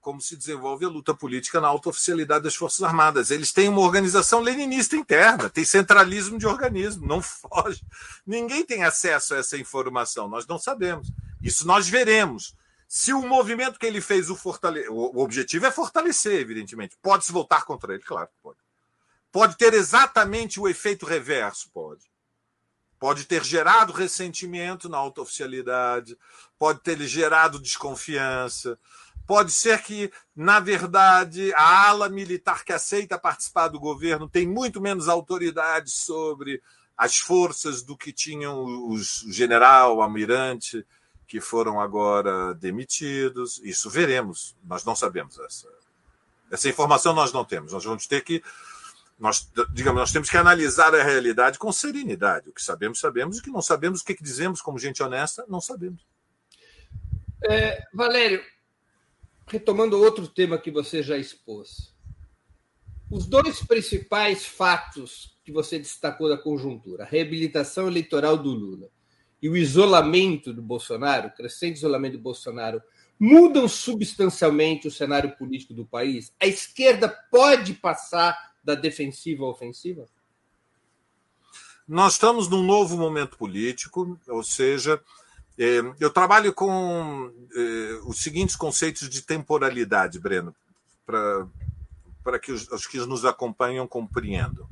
como se desenvolve a luta política na alta oficialidade das Forças Armadas. Eles têm uma organização leninista interna, tem centralismo de organismo, não [LAUGHS] foge. Ninguém tem acesso a essa informação, nós não sabemos. Isso nós veremos. Se o movimento que ele fez o fortalecer. O objetivo é fortalecer, evidentemente. Pode-se voltar contra ele? Claro que pode. pode ter exatamente o efeito reverso, pode. Pode ter gerado ressentimento na alta oficialidade, pode ter gerado desconfiança, pode ser que, na verdade, a ala militar que aceita participar do governo tem muito menos autoridade sobre as forças do que tinham os general, o almirante, que foram agora demitidos. Isso veremos, nós não sabemos essa. Essa informação nós não temos. Nós vamos ter que nós, digamos, nós temos que analisar a realidade com serenidade. O que sabemos, sabemos. O que não sabemos, o que, dizemos como gente honesta, não sabemos. É, Valério, retomando outro tema que você já expôs. Os dois principais fatos que você destacou da conjuntura, a reabilitação eleitoral do Lula e o isolamento do Bolsonaro, o crescente isolamento do Bolsonaro, mudam substancialmente o cenário político do país? A esquerda pode passar da defensiva à ofensiva? Nós estamos num novo momento político, ou seja, é, eu trabalho com é, os seguintes conceitos de temporalidade, Breno, para que os, os, que nos acompanham compreendam.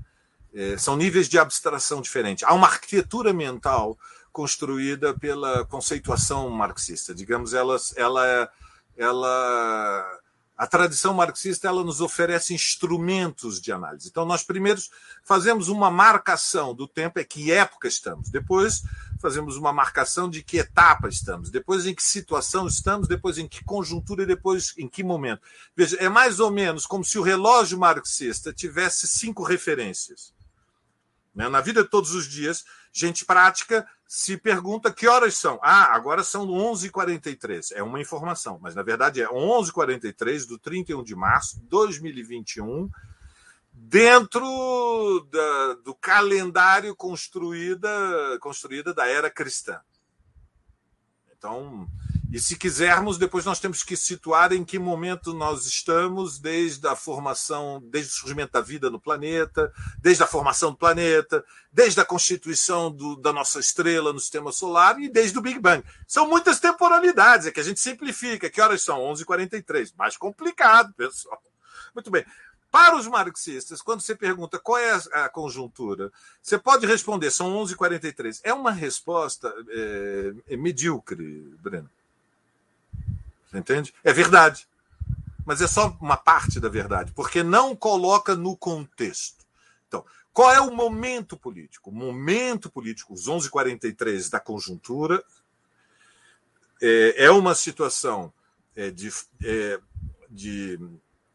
É, são níveis de abstração diferentes. Há uma arquitetura mental construída pela conceituação marxista. Digamos, ela, ela, ela a tradição marxista ela nos oferece instrumentos de análise. Então, nós primeiro fazemos uma marcação do tempo, é que época estamos. Depois, fazemos uma marcação de que etapa estamos. Depois, em que situação estamos. Depois, em que conjuntura e depois, em que momento. Veja, é mais ou menos como se o relógio marxista tivesse cinco referências. Né? Na vida de todos os dias, gente prática se pergunta que horas são. Ah, agora são 11h43. É uma informação, mas na verdade é 11h43 do 31 de março de 2021, dentro da, do calendário construída, construída da era cristã. Então, e se quisermos, depois nós temos que situar em que momento nós estamos, desde a formação, desde o surgimento da vida no planeta, desde a formação do planeta, desde a constituição do, da nossa estrela no sistema solar e desde o Big Bang. São muitas temporalidades, é que a gente simplifica. Que horas são? 11h43. Mais complicado, pessoal. Muito bem. Para os marxistas, quando você pergunta qual é a conjuntura, você pode responder, são 11h43. É uma resposta é, medíocre, Breno. Entende? É verdade. Mas é só uma parte da verdade, porque não coloca no contexto. Então, qual é o momento político? O momento político, os 11h43 da conjuntura, é, é uma situação é, de, é, de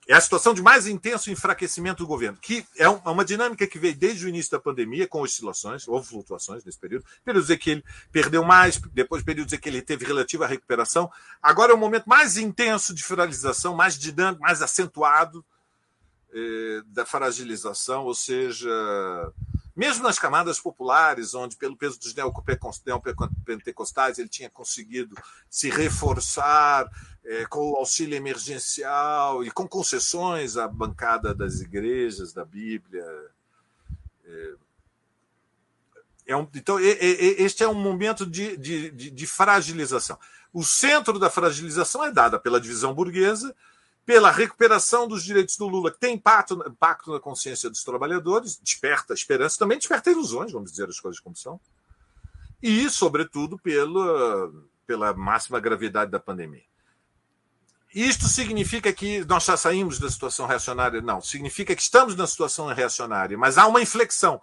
é a situação de mais intenso enfraquecimento do governo, que é uma dinâmica que veio desde o início da pandemia, com oscilações, houve flutuações nesse período, períodos em que ele perdeu mais, depois períodos em que ele teve relativa recuperação. Agora é o momento mais intenso de fragilização, mais dinâmico, mais acentuado eh, da fragilização, ou seja, mesmo nas camadas populares, onde, pelo peso dos neopentecostais, ele tinha conseguido se reforçar é, com o auxílio emergencial e com concessões à bancada das igrejas, da Bíblia. É, é um, então, este é um momento de, de, de, de fragilização. O centro da fragilização é dada pela divisão burguesa, pela recuperação dos direitos do Lula, que tem impacto, impacto na consciência dos trabalhadores, desperta esperança, também desperta ilusões, vamos dizer as coisas como são, e, sobretudo, pela, pela máxima gravidade da pandemia. Isto significa que nós já saímos da situação reacionária? Não, significa que estamos na situação reacionária, mas há uma inflexão.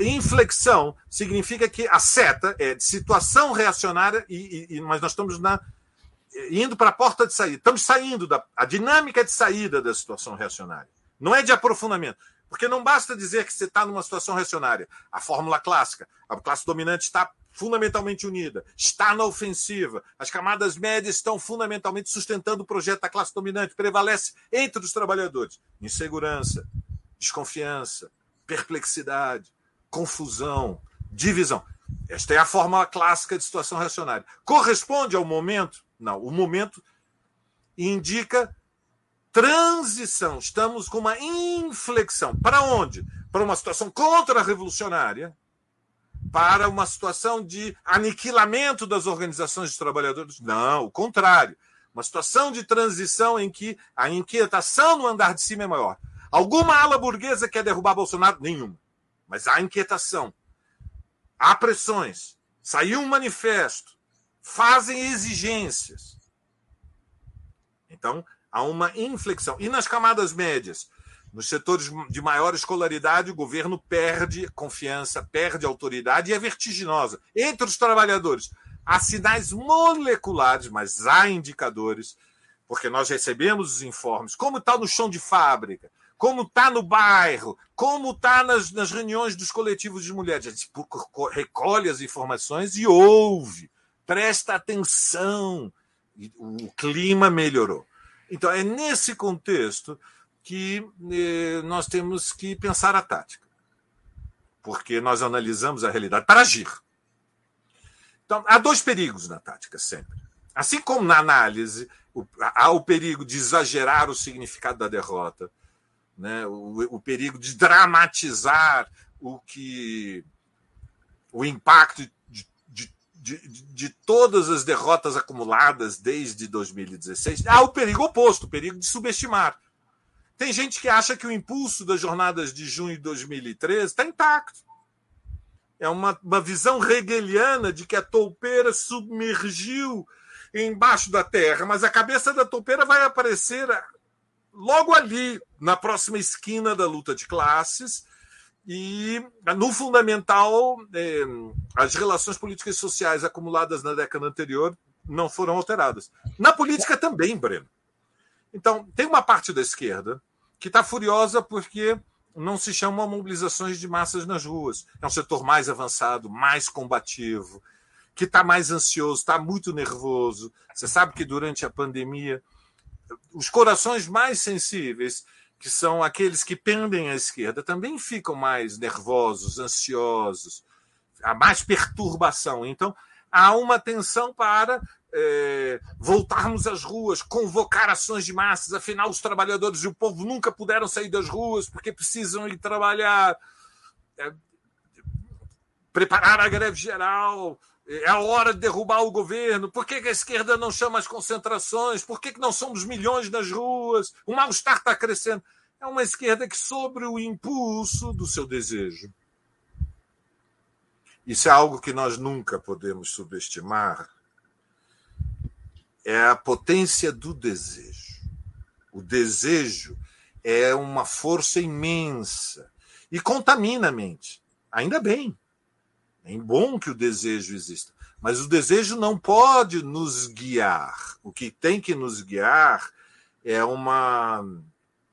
Inflexão significa que a seta é de situação reacionária, e, e mas nós estamos na indo para a porta de saída. Estamos saindo da a dinâmica de saída da situação reacionária. Não é de aprofundamento. Porque não basta dizer que você está numa situação reacionária. A fórmula clássica, a classe dominante está fundamentalmente unida, está na ofensiva, as camadas médias estão fundamentalmente sustentando o projeto da classe dominante, prevalece entre os trabalhadores insegurança, desconfiança, perplexidade, confusão, divisão. Esta é a fórmula clássica de situação reacionária. Corresponde ao momento não, o momento indica transição. Estamos com uma inflexão. Para onde? Para uma situação contra-revolucionária, para uma situação de aniquilamento das organizações de trabalhadores. Não, o contrário. Uma situação de transição em que a inquietação no andar de cima é maior. Alguma ala burguesa quer derrubar Bolsonaro? Nenhuma. Mas há inquietação. Há pressões. Saiu um manifesto. Fazem exigências. Então, há uma inflexão. E nas camadas médias? Nos setores de maior escolaridade, o governo perde confiança, perde autoridade e é vertiginosa. Entre os trabalhadores, há sinais moleculares, mas há indicadores, porque nós recebemos os informes, como está no chão de fábrica, como está no bairro, como está nas, nas reuniões dos coletivos de mulheres. A gente recolhe as informações e ouve, presta atenção. O clima melhorou. Então, é nesse contexto que eh, nós temos que pensar a tática, porque nós analisamos a realidade para agir. Então, há dois perigos na tática sempre. Assim como na análise, há o perigo de exagerar o significado da derrota, né? o, o perigo de dramatizar o que o impacto de, de, todas as derrotas acumuladas desde 2016. Há o perigo oposto, o perigo de subestimar. Tem gente que acha que o impulso das jornadas de junho de 2013 está intacto. É uma, uma visão hegeliana de que a toupeira submergiu embaixo da terra, mas a cabeça da toupeira vai aparecer logo ali, na próxima esquina da luta de classes. E, no fundamental, eh, as relações políticas e sociais acumuladas na década anterior não foram alteradas. Na política também, Breno. Então, tem uma parte da esquerda que está furiosa porque não se chamam mobilizações de massas nas ruas. É um setor mais avançado, mais combativo, que está mais ansioso, está muito nervoso. Você sabe que durante a pandemia, os corações mais sensíveis, que são aqueles que pendem à esquerda, também ficam mais nervosos, ansiosos, há mais perturbação. Então, há uma tensão para é, voltarmos às ruas, convocar ações de massas, afinal, os trabalhadores e o povo nunca puderam sair das ruas porque precisam ir trabalhar, é, preparar a greve geral. É a hora de derrubar o governo. Por que, a esquerda não chama as concentrações? Por que, que não somos milhões nas ruas? O mal-estar está crescendo. É uma esquerda que, sobre o impulso do seu desejo, isso é algo que nós nunca podemos subestimar é a potência do desejo. O desejo é uma força imensa e contamina a mente. Ainda bem. É bom que o desejo exista. Mas o desejo não pode nos guiar. O que tem que nos guiar é uma,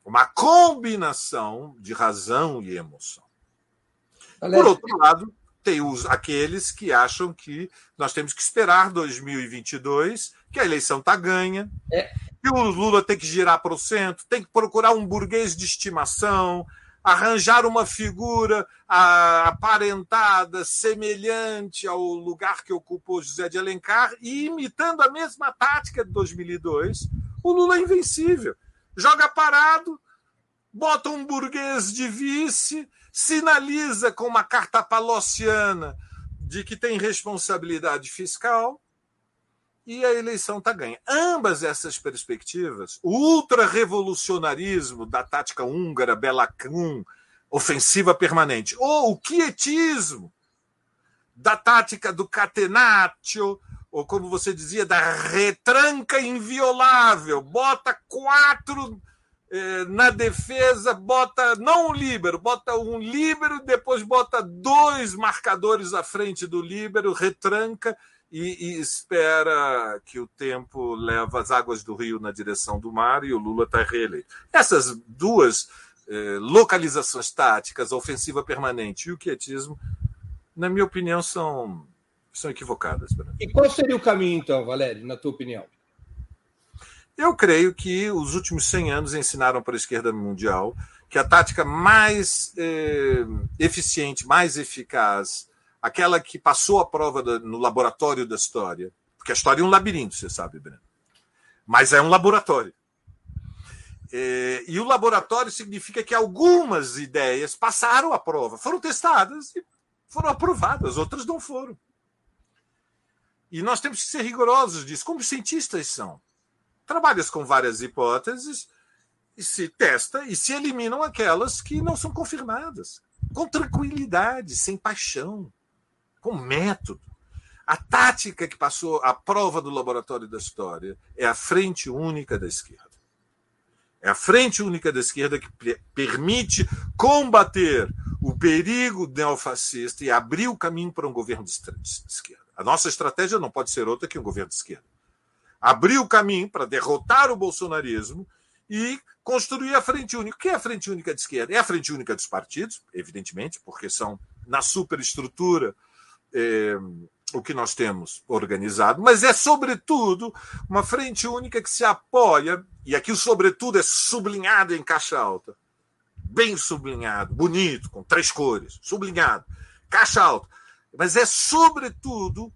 uma combinação de razão e emoção. Por outro lado, tem os, aqueles que acham que nós temos que esperar 2022, que a eleição está ganha, é. que o Lula tem que girar para o centro, tem que procurar um burguês de estimação, arranjar uma figura aparentada, semelhante ao lugar que ocupou José de Alencar, e imitando a mesma tática de 2002, o Lula é invencível. Joga parado, bota um burguês de vice, sinaliza com uma carta palossiana de que tem responsabilidade fiscal e a eleição está ganha. Ambas essas perspectivas, o ultra-revolucionarismo da tática húngara, Belacum, ofensiva permanente, ou o quietismo da tática do catenaccio, ou como você dizia, da retranca inviolável, bota quatro é, na defesa bota não um líbero, bota um líbero, depois bota dois marcadores à frente do líbero, retranca e, e, espera que o tempo leva as águas do rio na direção do mar e o Lula está reeleito. Essas duas eh, localizações táticas, a ofensiva permanente e o quietismo, na minha opinião, são, são equivocadas. E qual seria o caminho, então, Valério, na tua opinião? Eu creio que os últimos 100 anos ensinaram para a esquerda mundial que a tática mais eh, eficiente, mais eficaz, aquela que passou a prova da, no laboratório da história, porque a história é um labirinto, você sabe, Breno, mas é um laboratório. Eh, e o laboratório significa que algumas ideias passaram a prova, foram testadas e foram aprovadas, outras não foram. E nós temos que ser rigorosos disso, como os cientistas são trabalhas com várias hipóteses se testa e se eliminam aquelas que não são confirmadas. Com tranquilidade, sem paixão, com método. A tática que passou a prova do laboratório da história é a frente única da esquerda. É a frente única da esquerda que permite combater o perigo neofascista e abrir o caminho para um governo de esquerda. A nossa estratégia não pode ser outra que um governo de esquerda. Abrir o caminho para derrotar o bolsonarismo e construir a frente única. O que é a frente única de esquerda? É a frente única dos partidos, evidentemente, porque são, na superestrutura, é, o que nós temos organizado, mas é, sobretudo, uma frente única que se apoia, e aqui o sobretudo é sublinhado em caixa alta, bem sublinhado, bonito, com três cores, sublinhado, caixa alta, mas é, sobretudo,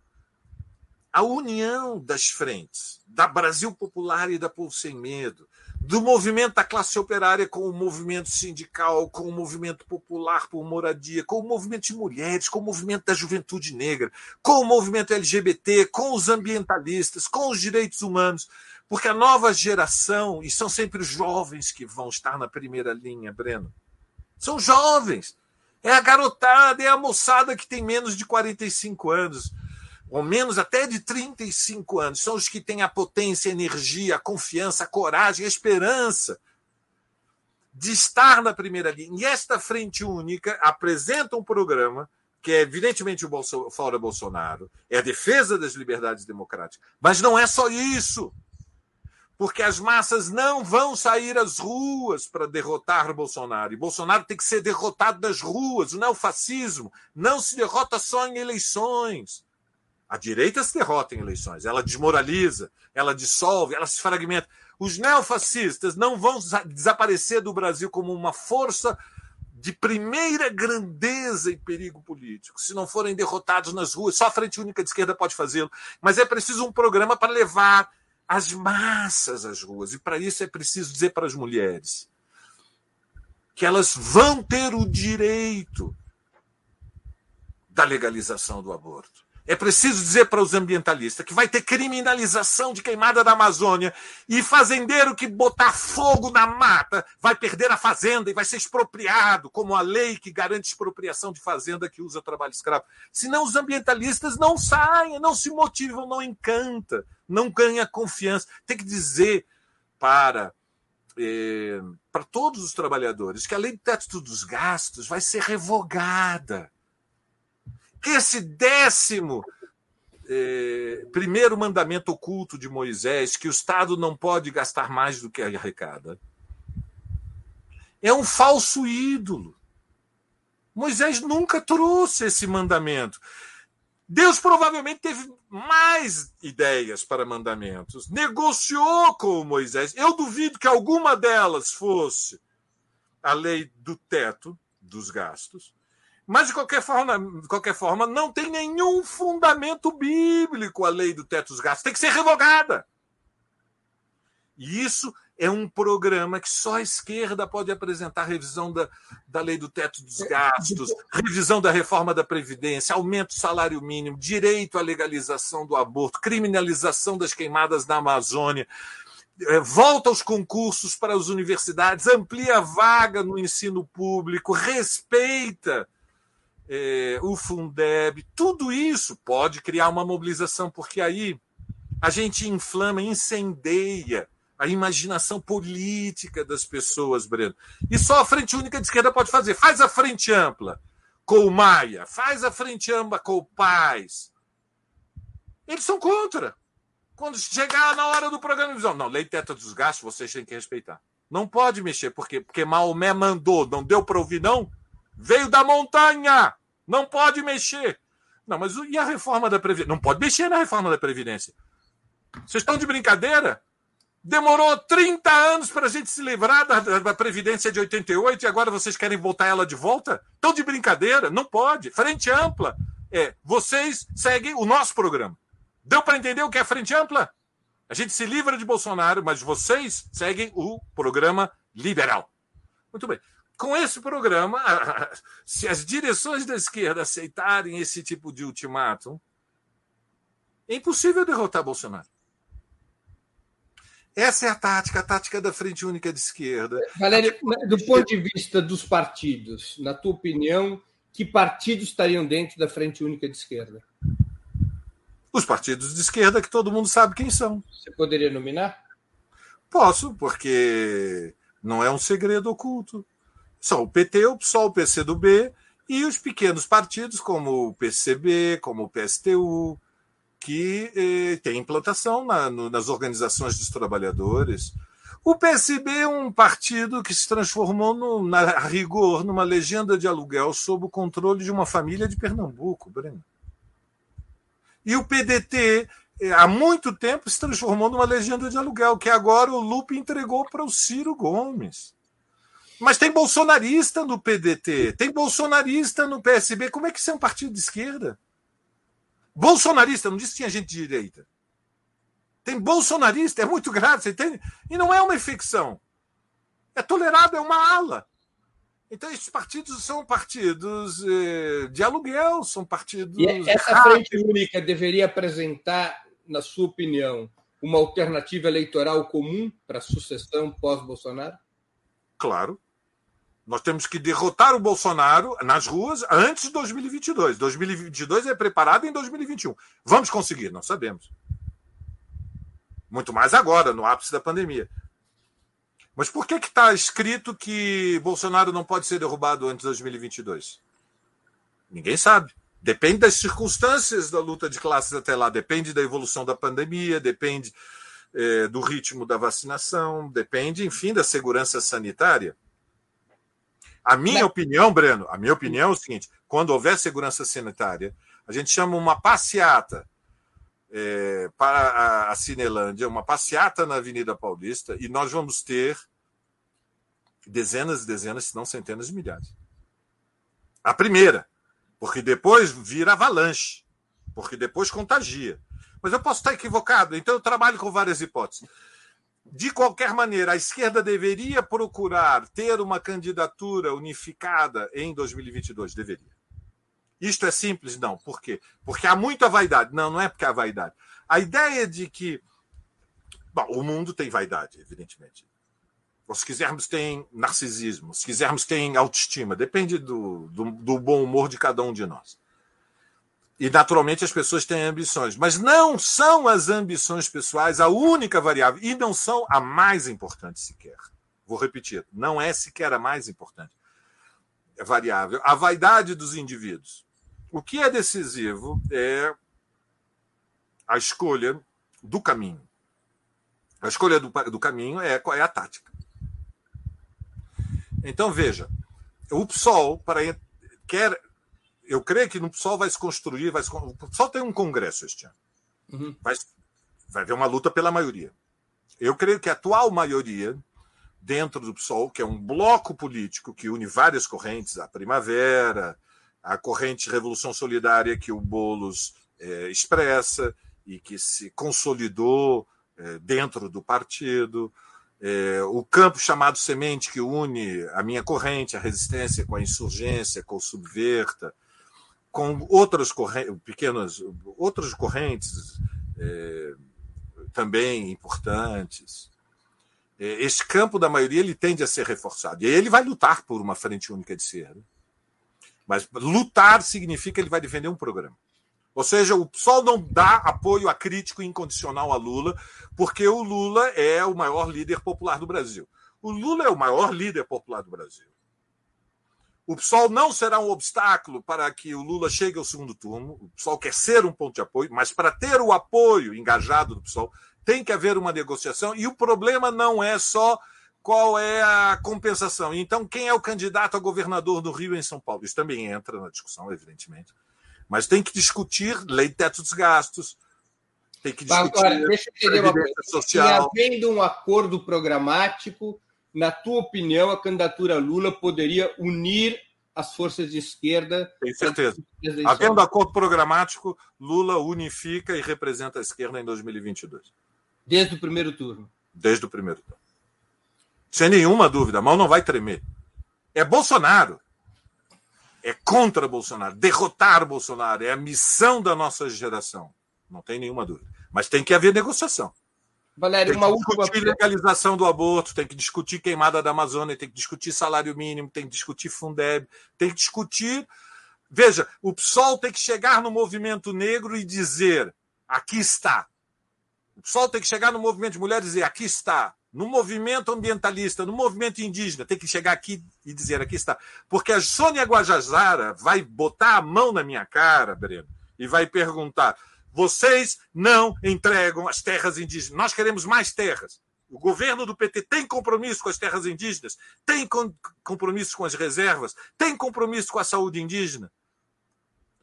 a união das frentes, da Brasil Popular e da Povo Sem Medo, do movimento da classe operária com o movimento sindical, com o movimento popular por moradia, com o movimento de mulheres, com o movimento da juventude negra, com o movimento LGBT, com os ambientalistas, com os direitos humanos, porque a nova geração, e são sempre os jovens que vão estar na primeira linha, Breno, são jovens. É a garotada, é a moçada que tem menos de 45 anos ou menos até de 35 anos, são os que têm a potência, a energia, a confiança, a coragem, a esperança de estar na primeira linha. E esta frente única apresenta um programa que é evidentemente o Bolso, fora Bolsonaro, é a defesa das liberdades democráticas. Mas não é só isso. Porque as massas não vão sair às ruas para derrotar Bolsonaro. E Bolsonaro tem que ser derrotado nas ruas. O neofascismo não se derrota só em eleições. A direita se derrota em eleições, ela desmoraliza, ela dissolve, ela se fragmenta. Os neofascistas não vão desaparecer do Brasil como uma força de primeira grandeza e perigo político, se não forem derrotados nas ruas. Só a Frente Única de Esquerda pode fazê-lo. Mas é preciso um programa para levar as massas às ruas. E para isso é preciso dizer para as mulheres que elas vão ter o direito da legalização do aborto. É preciso dizer para os ambientalistas que vai ter criminalização de queimada da Amazônia e fazendeiro que botar fogo na mata vai perder a fazenda e vai ser expropriado, como a lei que garante expropriação de fazenda que usa trabalho escravo. Senão os ambientalistas não saem, não se motivam, não encanta, não ganha confiança. Tem que dizer para eh, para todos os trabalhadores que a lei do teto dos gastos vai ser revogada esse décimo eh, primeiro mandamento oculto de Moisés, que o Estado não pode gastar mais do que arrecada, é um falso ídolo. Moisés nunca trouxe esse mandamento. Deus provavelmente teve mais ideias para mandamentos, negociou com Moisés. Eu duvido que alguma delas fosse a lei do teto dos gastos, mas, de qualquer forma, de qualquer forma, não tem nenhum fundamento bíblico a lei do teto dos gastos. Tem que ser revogada. E isso é um programa que só a esquerda pode apresentar revisão da, da lei do teto dos gastos, revisão da reforma da Previdência, aumento do salário mínimo, direito à legalização do aborto, criminalização das queimadas na Amazônia, eh, volta aos concursos para as universidades, amplia a vaga no ensino público, respeita é, o Fundeb, tudo isso pode criar uma mobilização, porque aí a gente inflama, incendeia a imaginação política das pessoas, Breno. E só a Frente Única de Esquerda pode fazer. Faz a Frente Ampla com o Maia, faz a Frente Ampla com o Paz. Eles são contra. Quando chegar na hora do programa de visão, não, lei teta dos gastos, vocês têm que respeitar. Não pode mexer, por quê? Porque Maomé mandou, não deu para ouvir, não? Veio da montanha. Não pode mexer. Não, mas e a reforma da Previdência? Não pode mexer na reforma da Previdência. Vocês estão de brincadeira? Demorou 30 anos para a gente se livrar da, da, Previdência de 88 e agora vocês querem voltar ela de volta? Estão de brincadeira? Não pode. Frente ampla. É, vocês seguem o nosso programa. Deu para entender o que é frente ampla? A gente se livra de Bolsonaro, mas vocês seguem o programa liberal. Muito bem com esse programa, [LAUGHS] se as direções da esquerda aceitarem esse tipo de ultimátum, é impossível derrotar Bolsonaro. Essa é a tática, a tática da Frente Única de Esquerda. Valério, do ponto de vista dos partidos, na tua opinião, que partidos estariam dentro da Frente Única de Esquerda? Os partidos de esquerda que todo mundo sabe quem são. Você poderia nominar? Posso, porque não é um segredo oculto. São o PT, o PSOL, o PCdoB e os pequenos partidos como o PCB, como o PSTU, que eh, têm implantação na, no, nas organizações dos trabalhadores. O PSB é um partido que se transformou, no, na rigor, numa legenda de aluguel sob o controle de uma família de Pernambuco, Breno. E o PDT, eh, há muito tempo, se transformou numa legenda de aluguel, que agora o Lupe entregou para o Ciro Gomes. Mas tem bolsonarista no PDT, tem bolsonarista no PSB. Como é que isso é um partido de esquerda? Bolsonarista, não disse que tinha gente de direita. Tem bolsonarista, é muito grave, você entende? E não é uma infecção. É tolerado, é uma ala. Então, esses partidos são partidos eh, de aluguel, são partidos. E essa frente única deveria apresentar, na sua opinião, uma alternativa eleitoral comum para a sucessão pós-Bolsonaro? Claro. Nós temos que derrotar o Bolsonaro nas ruas antes de 2022. 2022 é preparado em 2021. Vamos conseguir? Não sabemos. Muito mais agora, no ápice da pandemia. Mas por que está escrito que Bolsonaro não pode ser derrubado antes de 2022? Ninguém sabe. Depende das circunstâncias da luta de classes até lá, depende da evolução da pandemia, depende é, do ritmo da vacinação, depende, enfim, da segurança sanitária. A minha opinião, Breno, a minha opinião é o seguinte: quando houver segurança sanitária, a gente chama uma passeata é, para a Cinelândia, uma passeata na Avenida Paulista, e nós vamos ter dezenas e dezenas, se não centenas de milhares. A primeira, porque depois vira avalanche, porque depois contagia. Mas eu posso estar equivocado, então eu trabalho com várias hipóteses. De qualquer maneira, a esquerda deveria procurar ter uma candidatura unificada em 2022? Deveria. Isto é simples? Não. Por quê? Porque há muita vaidade. Não, não é porque há vaidade. A ideia de que. Bom, o mundo tem vaidade, evidentemente. Se quisermos, tem narcisismo. Se quisermos, tem autoestima. Depende do, do, do bom humor de cada um de nós. E, naturalmente, as pessoas têm ambições. Mas não são as ambições pessoais a única variável. E não são a mais importante sequer. Vou repetir: não é sequer a mais importante. Variável. A vaidade dos indivíduos o que é decisivo é a escolha do caminho. A escolha do, do caminho é qual é a tática. Então, veja, o PSOL, para, quer, eu creio que no PSOL vai se construir, vai se, o PSOL tem um congresso este ano. Uhum. Vai, vai haver uma luta pela maioria. Eu creio que a atual maioria dentro do PSOL, que é um bloco político que une várias correntes, a Primavera, a corrente Revolução Solidária que o Bolos é, expressa e que se consolidou é, dentro do partido, é, o campo chamado Semente, que une a minha corrente, a resistência com a insurgência, com o Subverta, com outras correntes, pequenas, outras correntes é, também importantes. É, esse campo da maioria ele tende a ser reforçado. E ele vai lutar por uma frente única de esquerda. Mas lutar significa que ele vai defender um programa. Ou seja, o PSOL não dá apoio a crítico incondicional a Lula, porque o Lula é o maior líder popular do Brasil. O Lula é o maior líder popular do Brasil. O PSOL não será um obstáculo para que o Lula chegue ao segundo turno. O PSOL quer ser um ponto de apoio, mas para ter o apoio engajado do PSOL, tem que haver uma negociação. E o problema não é só qual é a compensação. Então, quem é o candidato a governador do Rio em São Paulo? Isso também entra na discussão, evidentemente. Mas tem que discutir lei de teto dos gastos, tem que discutir Agora, deixa eu entender uma coisa. social. E havendo um acordo programático, na tua opinião, a candidatura Lula poderia unir as forças de esquerda? Tenho certeza. Havendo acordo programático, Lula unifica e representa a esquerda em 2022. Desde o primeiro turno? Desde o primeiro turno. Sem nenhuma dúvida, a mão não vai tremer. É Bolsonaro. É contra Bolsonaro. Derrotar Bolsonaro é a missão da nossa geração. Não tem nenhuma dúvida. Mas tem que haver negociação. Valério, uma última. Tem que discutir legalização do aborto, tem que discutir queimada da Amazônia, tem que discutir salário mínimo, tem que discutir Fundeb, tem que discutir. Veja, o PSOL tem que chegar no movimento negro e dizer: aqui está. O PSOL tem que chegar no movimento de mulheres e dizer: aqui está. No movimento ambientalista, no movimento indígena, tem que chegar aqui e dizer: aqui está. Porque a Sônia Guajajara vai botar a mão na minha cara, Breno, e vai perguntar: vocês não entregam as terras indígenas. Nós queremos mais terras. O governo do PT tem compromisso com as terras indígenas, tem compromisso com as reservas, tem compromisso com a saúde indígena.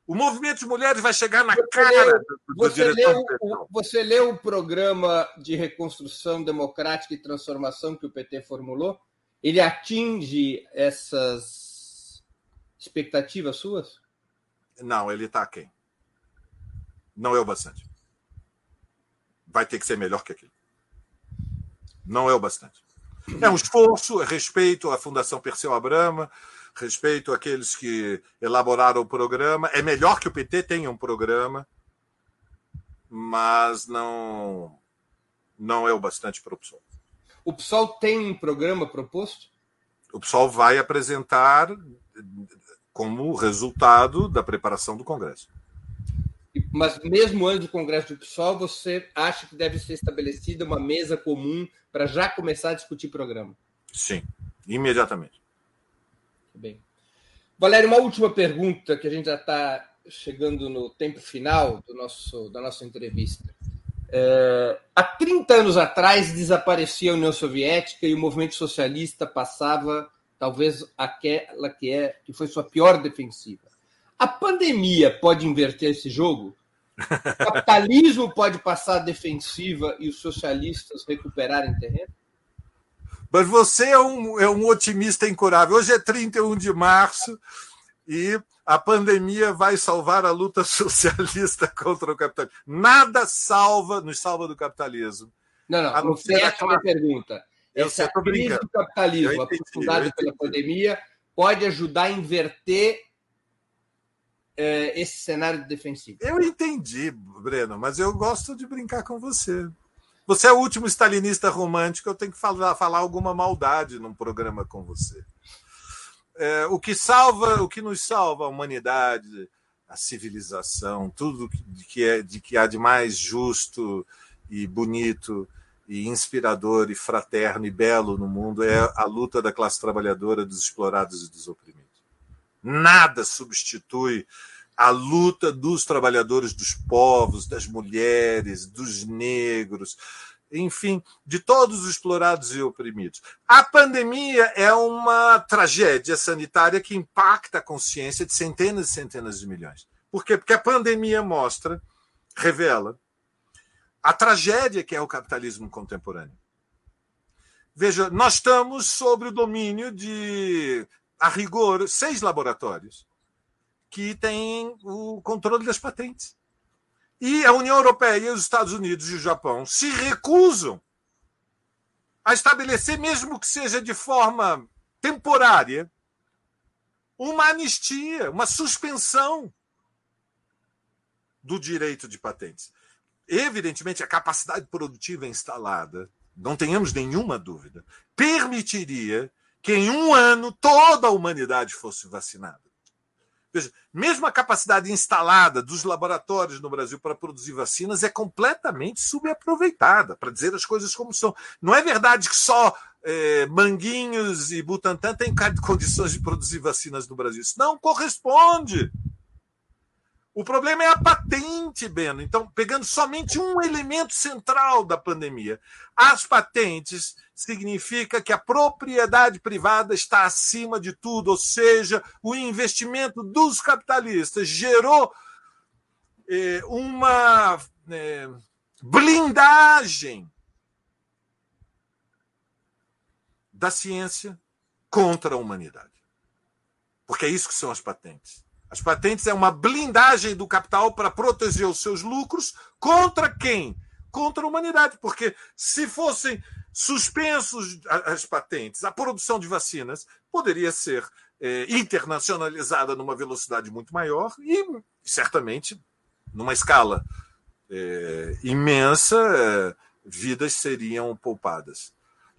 O movimento de mulheres vai chegar na você cara leu, do, do você leu, Você leu o programa de reconstrução democrática e transformação que o PT formulou? Ele atinge essas expectativas suas? Não, ele está quem? Não é o bastante. Vai ter que ser melhor que aquilo. Não é o bastante. É um esforço, é respeito à Fundação Perseu Abrama, respeito àqueles que elaboraram o programa. É melhor que o PT tenha um programa, mas não, não é o bastante para o PSOL. O PSOL tem um programa proposto? O PSOL vai apresentar como resultado da preparação do Congresso. Mas mesmo antes do Congresso do PSOL, você acha que deve ser estabelecida uma mesa comum para já começar a discutir programa? Sim, imediatamente. Bem. Valério, uma última pergunta, que a gente já está chegando no tempo final do nosso, da nossa entrevista. É, há 30 anos atrás desaparecia a União Soviética e o movimento socialista passava talvez aquela que, é, que foi sua pior defensiva. A pandemia pode inverter esse jogo? O capitalismo pode passar defensiva e os socialistas recuperarem terreno? Mas você é um, é um otimista incurável. Hoje é 31 de março e a pandemia vai salvar a luta [LAUGHS] socialista contra o capitalismo. Nada salva, nos salva do capitalismo. Não, não, não sei a minha pergunta. Eu Essa crise do capitalismo, aprofundada pela pandemia, pode ajudar a inverter é, esse cenário defensivo. Eu entendi, Breno, mas eu gosto de brincar com você. Você é o último stalinista romântico, eu tenho que falar, falar alguma maldade num programa com você. É, o que salva, o que nos salva a humanidade, a civilização, tudo de que, é, de que há de mais justo e bonito e inspirador e fraterno e belo no mundo é a luta da classe trabalhadora, dos explorados e dos oprimidos. Nada substitui a luta dos trabalhadores, dos povos, das mulheres, dos negros, enfim, de todos os explorados e oprimidos. A pandemia é uma tragédia sanitária que impacta a consciência de centenas e centenas de milhões. Por quê? Porque a pandemia mostra, revela, a tragédia que é o capitalismo contemporâneo. Veja, nós estamos sob o domínio de a rigor, seis laboratórios que têm o controle das patentes. E a União Europeia, os Estados Unidos e o Japão se recusam a estabelecer, mesmo que seja de forma temporária, uma anistia, uma suspensão do direito de patentes. Evidentemente, a capacidade produtiva instalada, não tenhamos nenhuma dúvida, permitiria que em um ano toda a humanidade fosse vacinada. Veja, mesmo a capacidade instalada dos laboratórios no Brasil para produzir vacinas é completamente subaproveitada, para dizer as coisas como são. Não é verdade que só é, Manguinhos e Butantan têm condições de produzir vacinas no Brasil. Isso não corresponde. O problema é a patente, Beno. Então, pegando somente um elemento central da pandemia, as patentes significa que a propriedade privada está acima de tudo, ou seja, o investimento dos capitalistas gerou eh, uma eh, blindagem da ciência contra a humanidade. Porque é isso que são as patentes. As patentes é uma blindagem do capital para proteger os seus lucros contra quem? Contra a humanidade. Porque se fossem suspensos as patentes, a produção de vacinas poderia ser é, internacionalizada numa velocidade muito maior e, certamente, numa escala é, imensa, é, vidas seriam poupadas.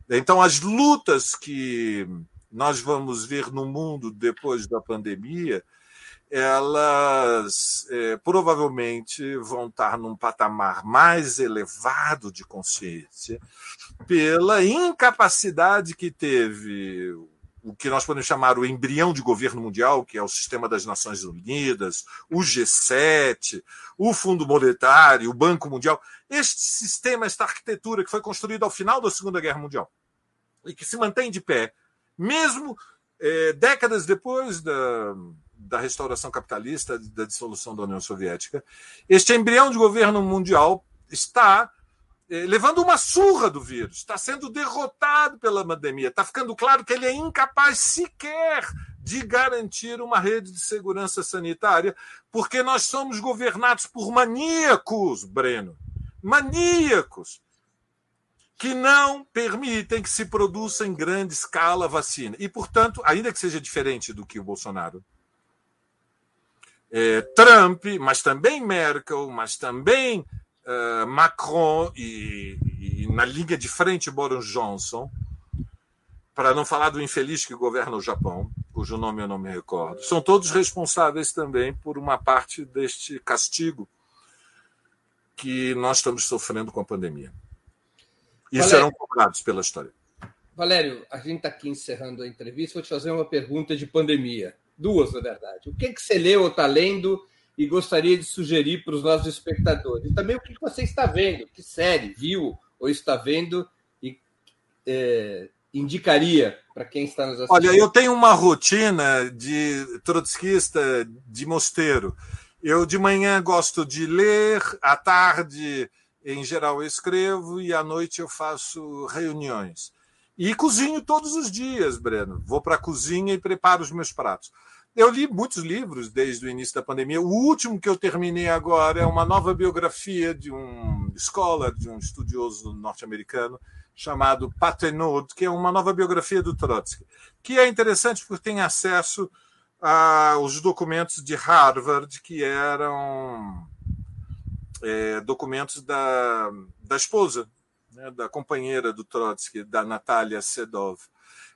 Então, as lutas que nós vamos ver no mundo depois da pandemia, elas é, provavelmente vão estar num patamar mais elevado de consciência pela incapacidade que teve o que nós podemos chamar o embrião de governo mundial, que é o sistema das Nações Unidas, o G7, o Fundo Monetário, o Banco Mundial. Este sistema, esta arquitetura que foi construída ao final da Segunda Guerra Mundial e que se mantém de pé, mesmo é, décadas depois da, da restauração capitalista, da dissolução da União Soviética, este embrião de governo mundial está é, levando uma surra do vírus, está sendo derrotado pela pandemia. Está ficando claro que ele é incapaz sequer de garantir uma rede de segurança sanitária, porque nós somos governados por maníacos, Breno. Maníacos que não permitem que se produza em grande escala vacina. E, portanto, ainda que seja diferente do que o Bolsonaro, é, Trump, mas também Merkel, mas também uh, Macron e, e, na linha de frente Boris Johnson, para não falar do infeliz que governa o Japão, cujo nome eu não me recordo, são todos responsáveis também por uma parte deste castigo que nós estamos sofrendo com a pandemia. E Valério, serão cobrados pela história. Valério, a gente está aqui encerrando a entrevista. Vou te fazer uma pergunta de pandemia. Duas, na verdade. O que, que você leu ou está lendo e gostaria de sugerir para os nossos espectadores. E também o que você está vendo, que série viu ou está vendo e é, indicaria para quem está nos assistindo. Olha, eu tenho uma rotina de trotskista de mosteiro. Eu de manhã gosto de ler, à tarde, em geral, eu escrevo e à noite eu faço reuniões. E cozinho todos os dias, Breno. Vou para a cozinha e preparo os meus pratos. Eu li muitos livros desde o início da pandemia. O último que eu terminei agora é uma nova biografia de um escola, de um estudioso norte-americano chamado Patenaude, que é uma nova biografia do Trotsky, que é interessante porque tem acesso aos documentos de Harvard, que eram é, documentos da, da esposa, né, da companheira do Trotsky, da Natália Sedov.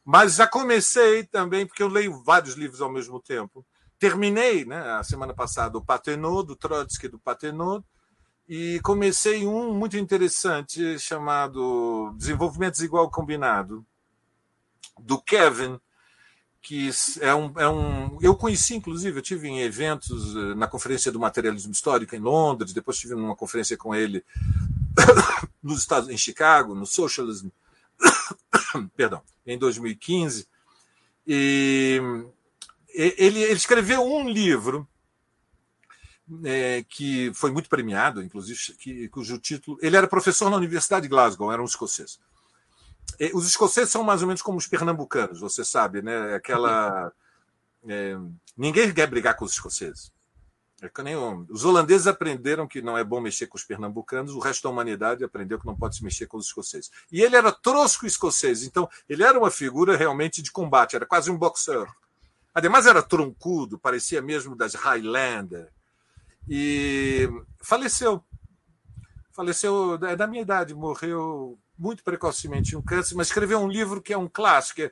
Mas já comecei também, porque eu leio vários livros ao mesmo tempo. Terminei, né, a semana passada, o Patenot, do Trotsky do Patenot, e comecei um muito interessante chamado Desenvolvimento Desigual Combinado, do Kevin, que é um, é um. Eu conheci, inclusive, eu tive em eventos eh, na Conferência do Materialismo Histórico em Londres, depois tive uma conferência com ele nos Estados em Chicago, no Socialism [COUGHS] perdão, em 2015. E ele, ele escreveu um livro é, que foi muito premiado, inclusive, que, cujo título. Ele era professor na Universidade de Glasgow, era um escocês. Os escoceses são mais ou menos como os pernambucanos, você sabe, né? Aquela. [LAUGHS] É, ninguém quer brigar com os escoceses. Os holandeses aprenderam que não é bom mexer com os pernambucanos, o resto da humanidade aprendeu que não pode se mexer com os escoceses. E ele era trosco escocês, então ele era uma figura realmente de combate, era quase um boxer. Ademais, era troncudo, parecia mesmo das Highlander. E faleceu. Faleceu é da minha idade, morreu muito precocemente um câncer, mas escreveu um livro que é um clássico, é,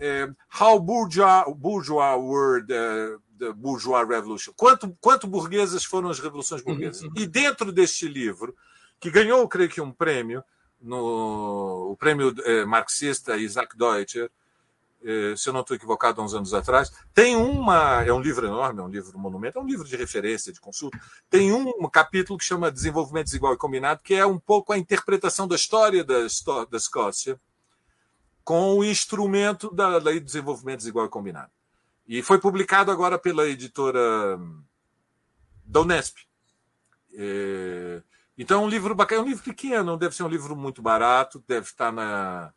é How Bourgeois, Bourgeois the da Bourgeois Revolution. Quanto, quanto burguesas foram as revoluções burguesas? Uhum. E dentro deste livro, que ganhou, creio que, um prêmio, no, o prêmio eh, marxista Isaac Deutscher, eh, se eu não estou equivocado, há uns anos atrás, tem uma. É um livro enorme, é um livro monumento, é um livro de referência, de consulta. Tem um capítulo que chama Desenvolvimento Desigual e Combinado, que é um pouco a interpretação da história da, da Escócia com o instrumento da Lei de Desenvolvimento Desigual e Combinado. E foi publicado agora pela editora da Unesp. É... Então, é um livro bacana, é um livro pequeno, não deve ser um livro muito barato, deve estar na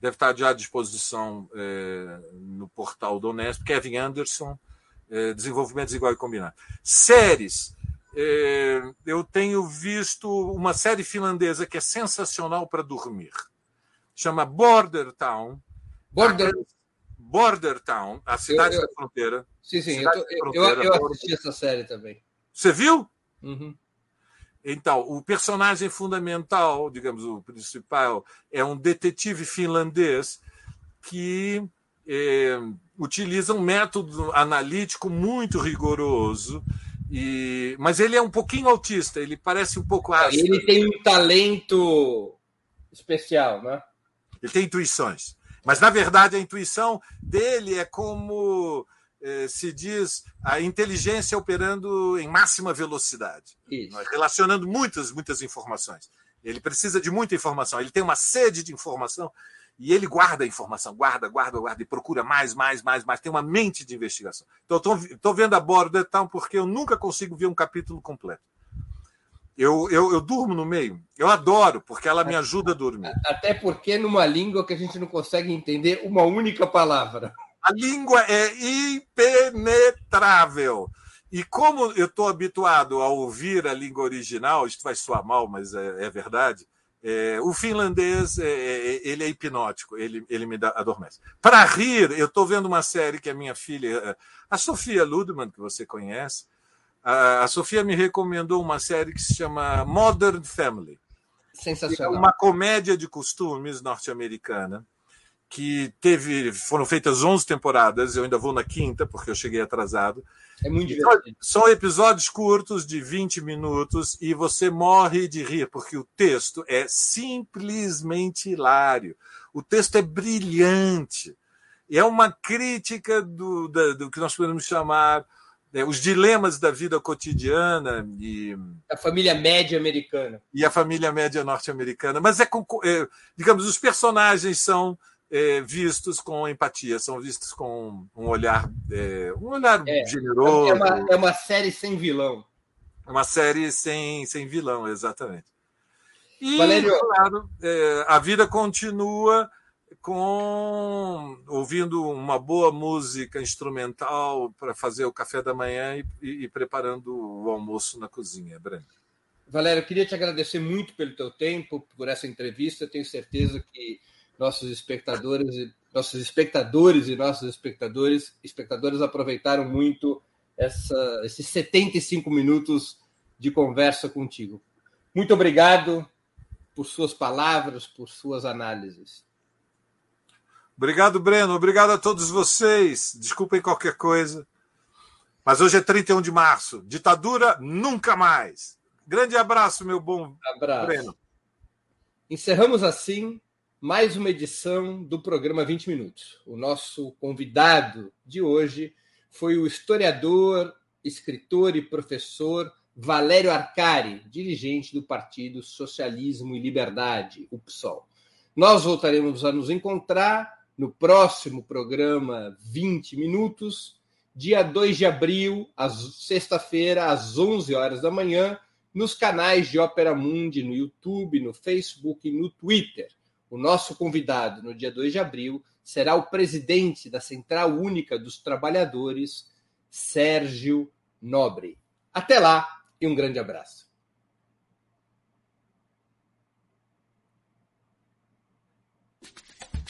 deve estar já à disposição é, no portal da Unesp. Kevin Anderson, é, Desenvolvimento Desigual e Combinado. Séries. É, eu tenho visto uma série finlandesa que é sensacional para dormir. Chama Border Town. Border, Border Town, a cidade eu, eu, da fronteira. Sim, sim, eu, tô, eu, eu, assisti essa série também. Você viu? Uhum. Então, o personagem fundamental, digamos, o principal, é um detetive finlandês que é, utiliza um método analítico muito rigoroso, e, mas ele é um pouquinho autista, ele parece um pouco ácido. Ele tem um talento especial, né? Ele tem intuições. Mas, na verdade, a intuição dele é como eh, se diz a inteligência operando em máxima velocidade, Isso. relacionando muitas, muitas informações. Ele precisa de muita informação, ele tem uma sede de informação e ele guarda a informação, guarda, guarda, guarda, e procura mais, mais, mais, mais. Tem uma mente de investigação. Então, estou vendo a Border Town porque eu nunca consigo ver um capítulo completo. Eu, eu, eu, durmo no meio. Eu adoro, porque ela me ajuda a dormir. Até porque numa língua que a gente não consegue entender uma única palavra. A língua é impenetrável. E como eu estou habituado a ouvir a língua original, isto vai soar mal, mas é, é verdade. É, o finlandês é, é ele é hipnótico, ele, ele me dá, adormece. Para rir, eu estou vendo uma série que a minha filha, a Sofia Ludman, que você conhece, a, Sofia me recomendou uma série que se chama Modern Family. Sensacional. É uma comédia de costumes norte-americana que teve foram feitas 11 temporadas, eu ainda vou na quinta porque eu cheguei atrasado. É muito divertido. São episódios curtos de 20 minutos e você morre de rir porque o texto é simplesmente hilário. O texto é brilhante. E é uma crítica do, do, do que nós podemos chamar né, os dilemas da vida cotidiana e a família média americana. e a família média norte-americana. Mas é, é, digamos os personagens são é, vistos com empatia são vistos com um olhar é, um olhar é, generoso. é uma, é uma série sem vilão. Uma série sem sem vilão exatamente. E Valério... claro é, a vida continua com ouvindo uma boa música instrumental para fazer o café da manhã e, e, e preparando o almoço na cozinha, Breno. Valério, eu queria te agradecer muito pelo teu tempo, por essa entrevista. tenho certeza que nossos espectadores, nossos espectadores e nossos espectadores, espectadores aproveitaram muito essa, esses 75 minutos de conversa contigo. Muito obrigado por suas palavras, por suas análises. Obrigado, Breno. Obrigado a todos vocês. Desculpem qualquer coisa. Mas hoje é 31 de março. Ditadura nunca mais. Grande abraço, meu bom abraço. Breno. Encerramos assim mais uma edição do programa 20 Minutos. O nosso convidado de hoje foi o historiador, escritor e professor Valério Arcari, dirigente do Partido Socialismo e Liberdade, o PSOL. Nós voltaremos a nos encontrar no próximo programa 20 Minutos, dia 2 de abril, sexta-feira, às 11 horas da manhã, nos canais de Ópera Mundi, no YouTube, no Facebook e no Twitter. O nosso convidado no dia 2 de abril será o presidente da Central Única dos Trabalhadores, Sérgio Nobre. Até lá e um grande abraço.